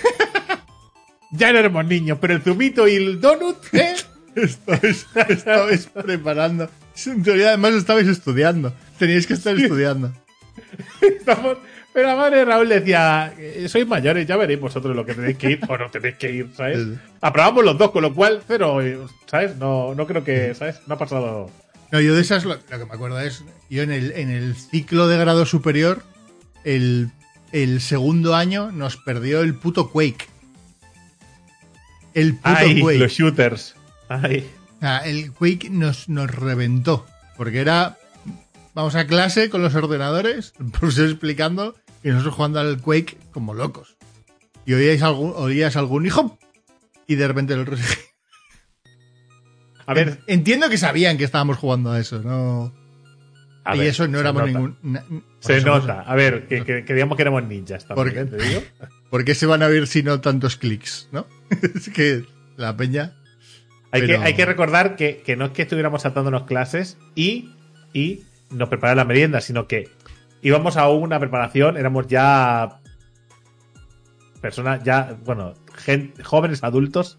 ya no éramos niños, pero el zumito y el donut, ¿eh? Estabais, estabais preparando. En teoría, además, estabais estudiando. Teníais que estar estudiando. Estamos- Pero la madre de Raúl decía, "Eh, sois mayores, ya veréis vosotros lo que tenéis que ir o no tenéis que ir, ¿sabes? Aprobamos los dos, con lo cual, cero, ¿sabes? No, no creo que, ¿sabes? No ha pasado... No, yo de esas lo, lo que me acuerdo es, yo en el, en el ciclo de grado superior, el, el segundo año nos perdió el puto Quake. El puto ¡Ay, Quake. los shooters! ¡Ay! Sea, el Quake nos, nos reventó. Porque era. Vamos a clase con los ordenadores, el profesor explicando y nosotros jugando al Quake como locos. Y oíais algún, oías algún hijo y de repente el otro se- A ver, Entiendo que sabían que estábamos jugando a eso, ¿no? a y ver, eso no éramos ningún. na- por Se nota. A ver, que, que, creíamos que éramos ninjas ¿Por también, qué? ¿eh? te digo. ¿Por qué se van a ver si no tantos clics, no? es que la peña. Hay, Pero- que, hay que recordar que, que no es que estuviéramos saltándonos clases y, y nos preparaban la merienda, sino que íbamos a una preparación, éramos ya personas, ya, bueno, jóvenes adultos,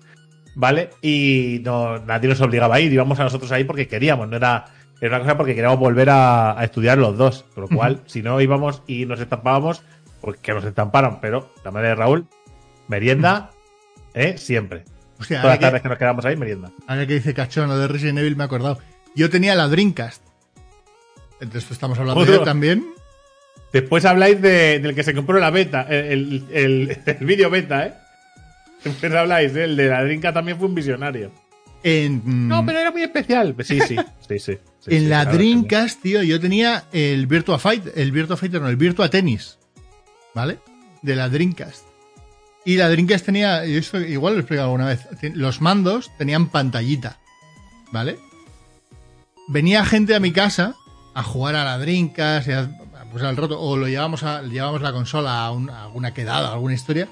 ¿vale? Y no, nadie nos obligaba a ir, íbamos a nosotros ahí porque queríamos, no era, era una cosa porque queríamos volver a, a estudiar los dos, con lo cual, si no íbamos y nos estampábamos, pues que nos estamparan, pero la madre de Raúl, merienda, ¿eh? Siempre. Hostia, Todas ahora las tardes que, que nos quedamos ahí, merienda. ahora que dice cachono de Resident Evil me he acordado. Yo tenía la Dreamcast. Entonces estamos hablando de también. Después habláis de- del que se compró la beta, el, el, el- vídeo beta, ¿eh? Después habláis, ¿eh? el de la Drinka también fue un visionario. En, No, pero era muy especial. Sí, sí, sí, sí. sí, en sí, la claro, Dreamcast, tío, yo tenía el Virtua Fight, el Virtua Fighter, no, el Virtua Tennis. ¿Vale? De la Dreamcast. Y la Dreamcast tenía, esto igual lo he explicado alguna vez, los mandos tenían pantallita. ¿Vale? Venía gente a mi casa a jugar a la Dreamcast, y a- pues al rato, o lo llevamos, a, llevamos la consola a, un- a alguna quedada, a alguna historia.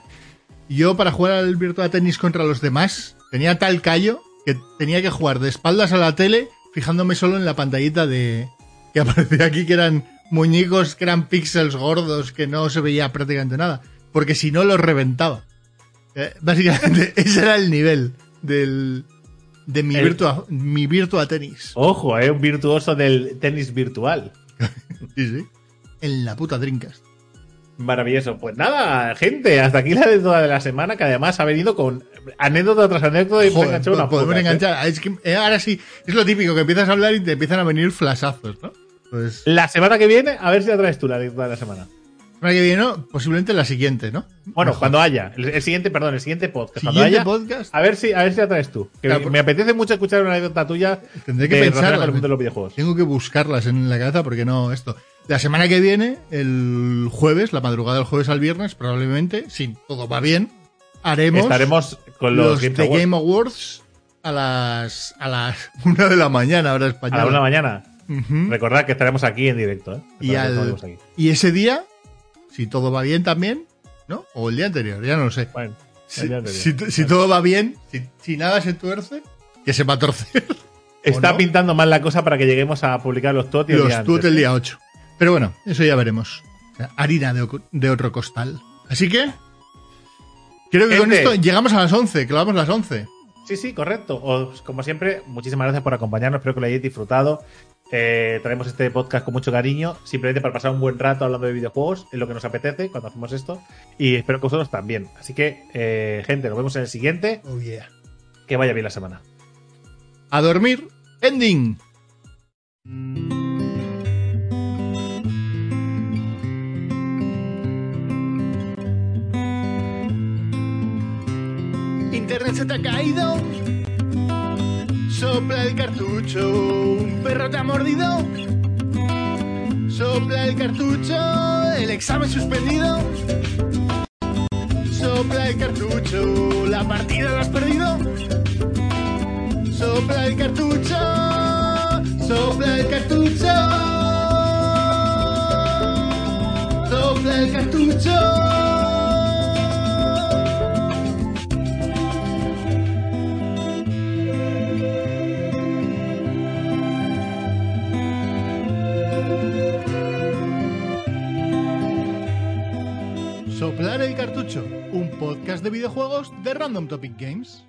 Yo para jugar al Virtua Tennis contra los demás tenía tal callo que tenía que jugar de espaldas a la tele fijándome solo en la pantallita de que aparecía aquí que eran muñecos que eran píxeles gordos que no se veía prácticamente nada porque si no los reventaba Eh, básicamente ese era el nivel del de mi El- virtua mi virtua tenis Ojo, ¿eh? Un virtuoso del tenis virtual. sí sí en la puta Dreamcast Maravilloso. Pues nada, gente, hasta aquí la de toda de la semana, que además ha venido con anécdota tras anécdota y Joder, enganchado unas podemos pocas, ¿eh? enganchar es que eh, ahora sí es lo típico que empiezas a hablar y te empiezan a venir flasazos ¿no? pues La semana que viene, a ver si la traes tú la de toda la semana. semana que viene ¿no? posiblemente la siguiente ¿no? Bueno, Mejor. cuando haya. El, el siguiente, perdón, el siguiente podcast. Cuando siguiente haya, podcast A ver si, a ver si la traes tú. Que Claro, me, apetece mucho escuchar una anécdota tuya Tendré que de pensarla, de. Tengo que buscarlas en la cabeza porque no esto. La semana que viene, el jueves, la madrugada del jueves al viernes, probablemente, si todo va bien, haremos Estaremos con los, los, Game The Awards Game Awards a las a las una de la mañana hora a española. la una de la mañana. Recordad que estaremos aquí en directo. ¿eh? y, al- aquí. ese día, si todo va bien también, ¿no? O el día anterior, ya no lo sé. Bueno, Si, todo va bien, si, si nada se tuerce, que se va a torcer. está no? pintando mal la cosa para que lleguemos a publicar los TOT y el los día antes, el ¿eh? día 8. Pero bueno, eso ya veremos. O sea, Harina de, otro costal. Así que. Creo que con esto llegamos a las 11, clavamos las 11. Sí, sí, correcto. Os- como siempre, muchísimas gracias por acompañarnos. Espero que lo hayáis disfrutado. Eh, traemos este podcast con mucho cariño, simplemente para pasar un buen rato hablando de videojuegos, es lo que nos apetece cuando hacemos esto. Y espero que vosotros también. Así que, eh, gente, nos vemos en el siguiente. Oh yeah. Que vaya bien la semana. A dormir. Ending. Internet se te ha caído. Sopla el cartucho, un perro te ha mordido. Sopla el cartucho, el examen suspendido. Sopla el cartucho, la partida la has perdido. Sopla el cartucho, sopla el cartucho. Sopla el cartucho. Un podcast de videojuegos de Random Topic Games.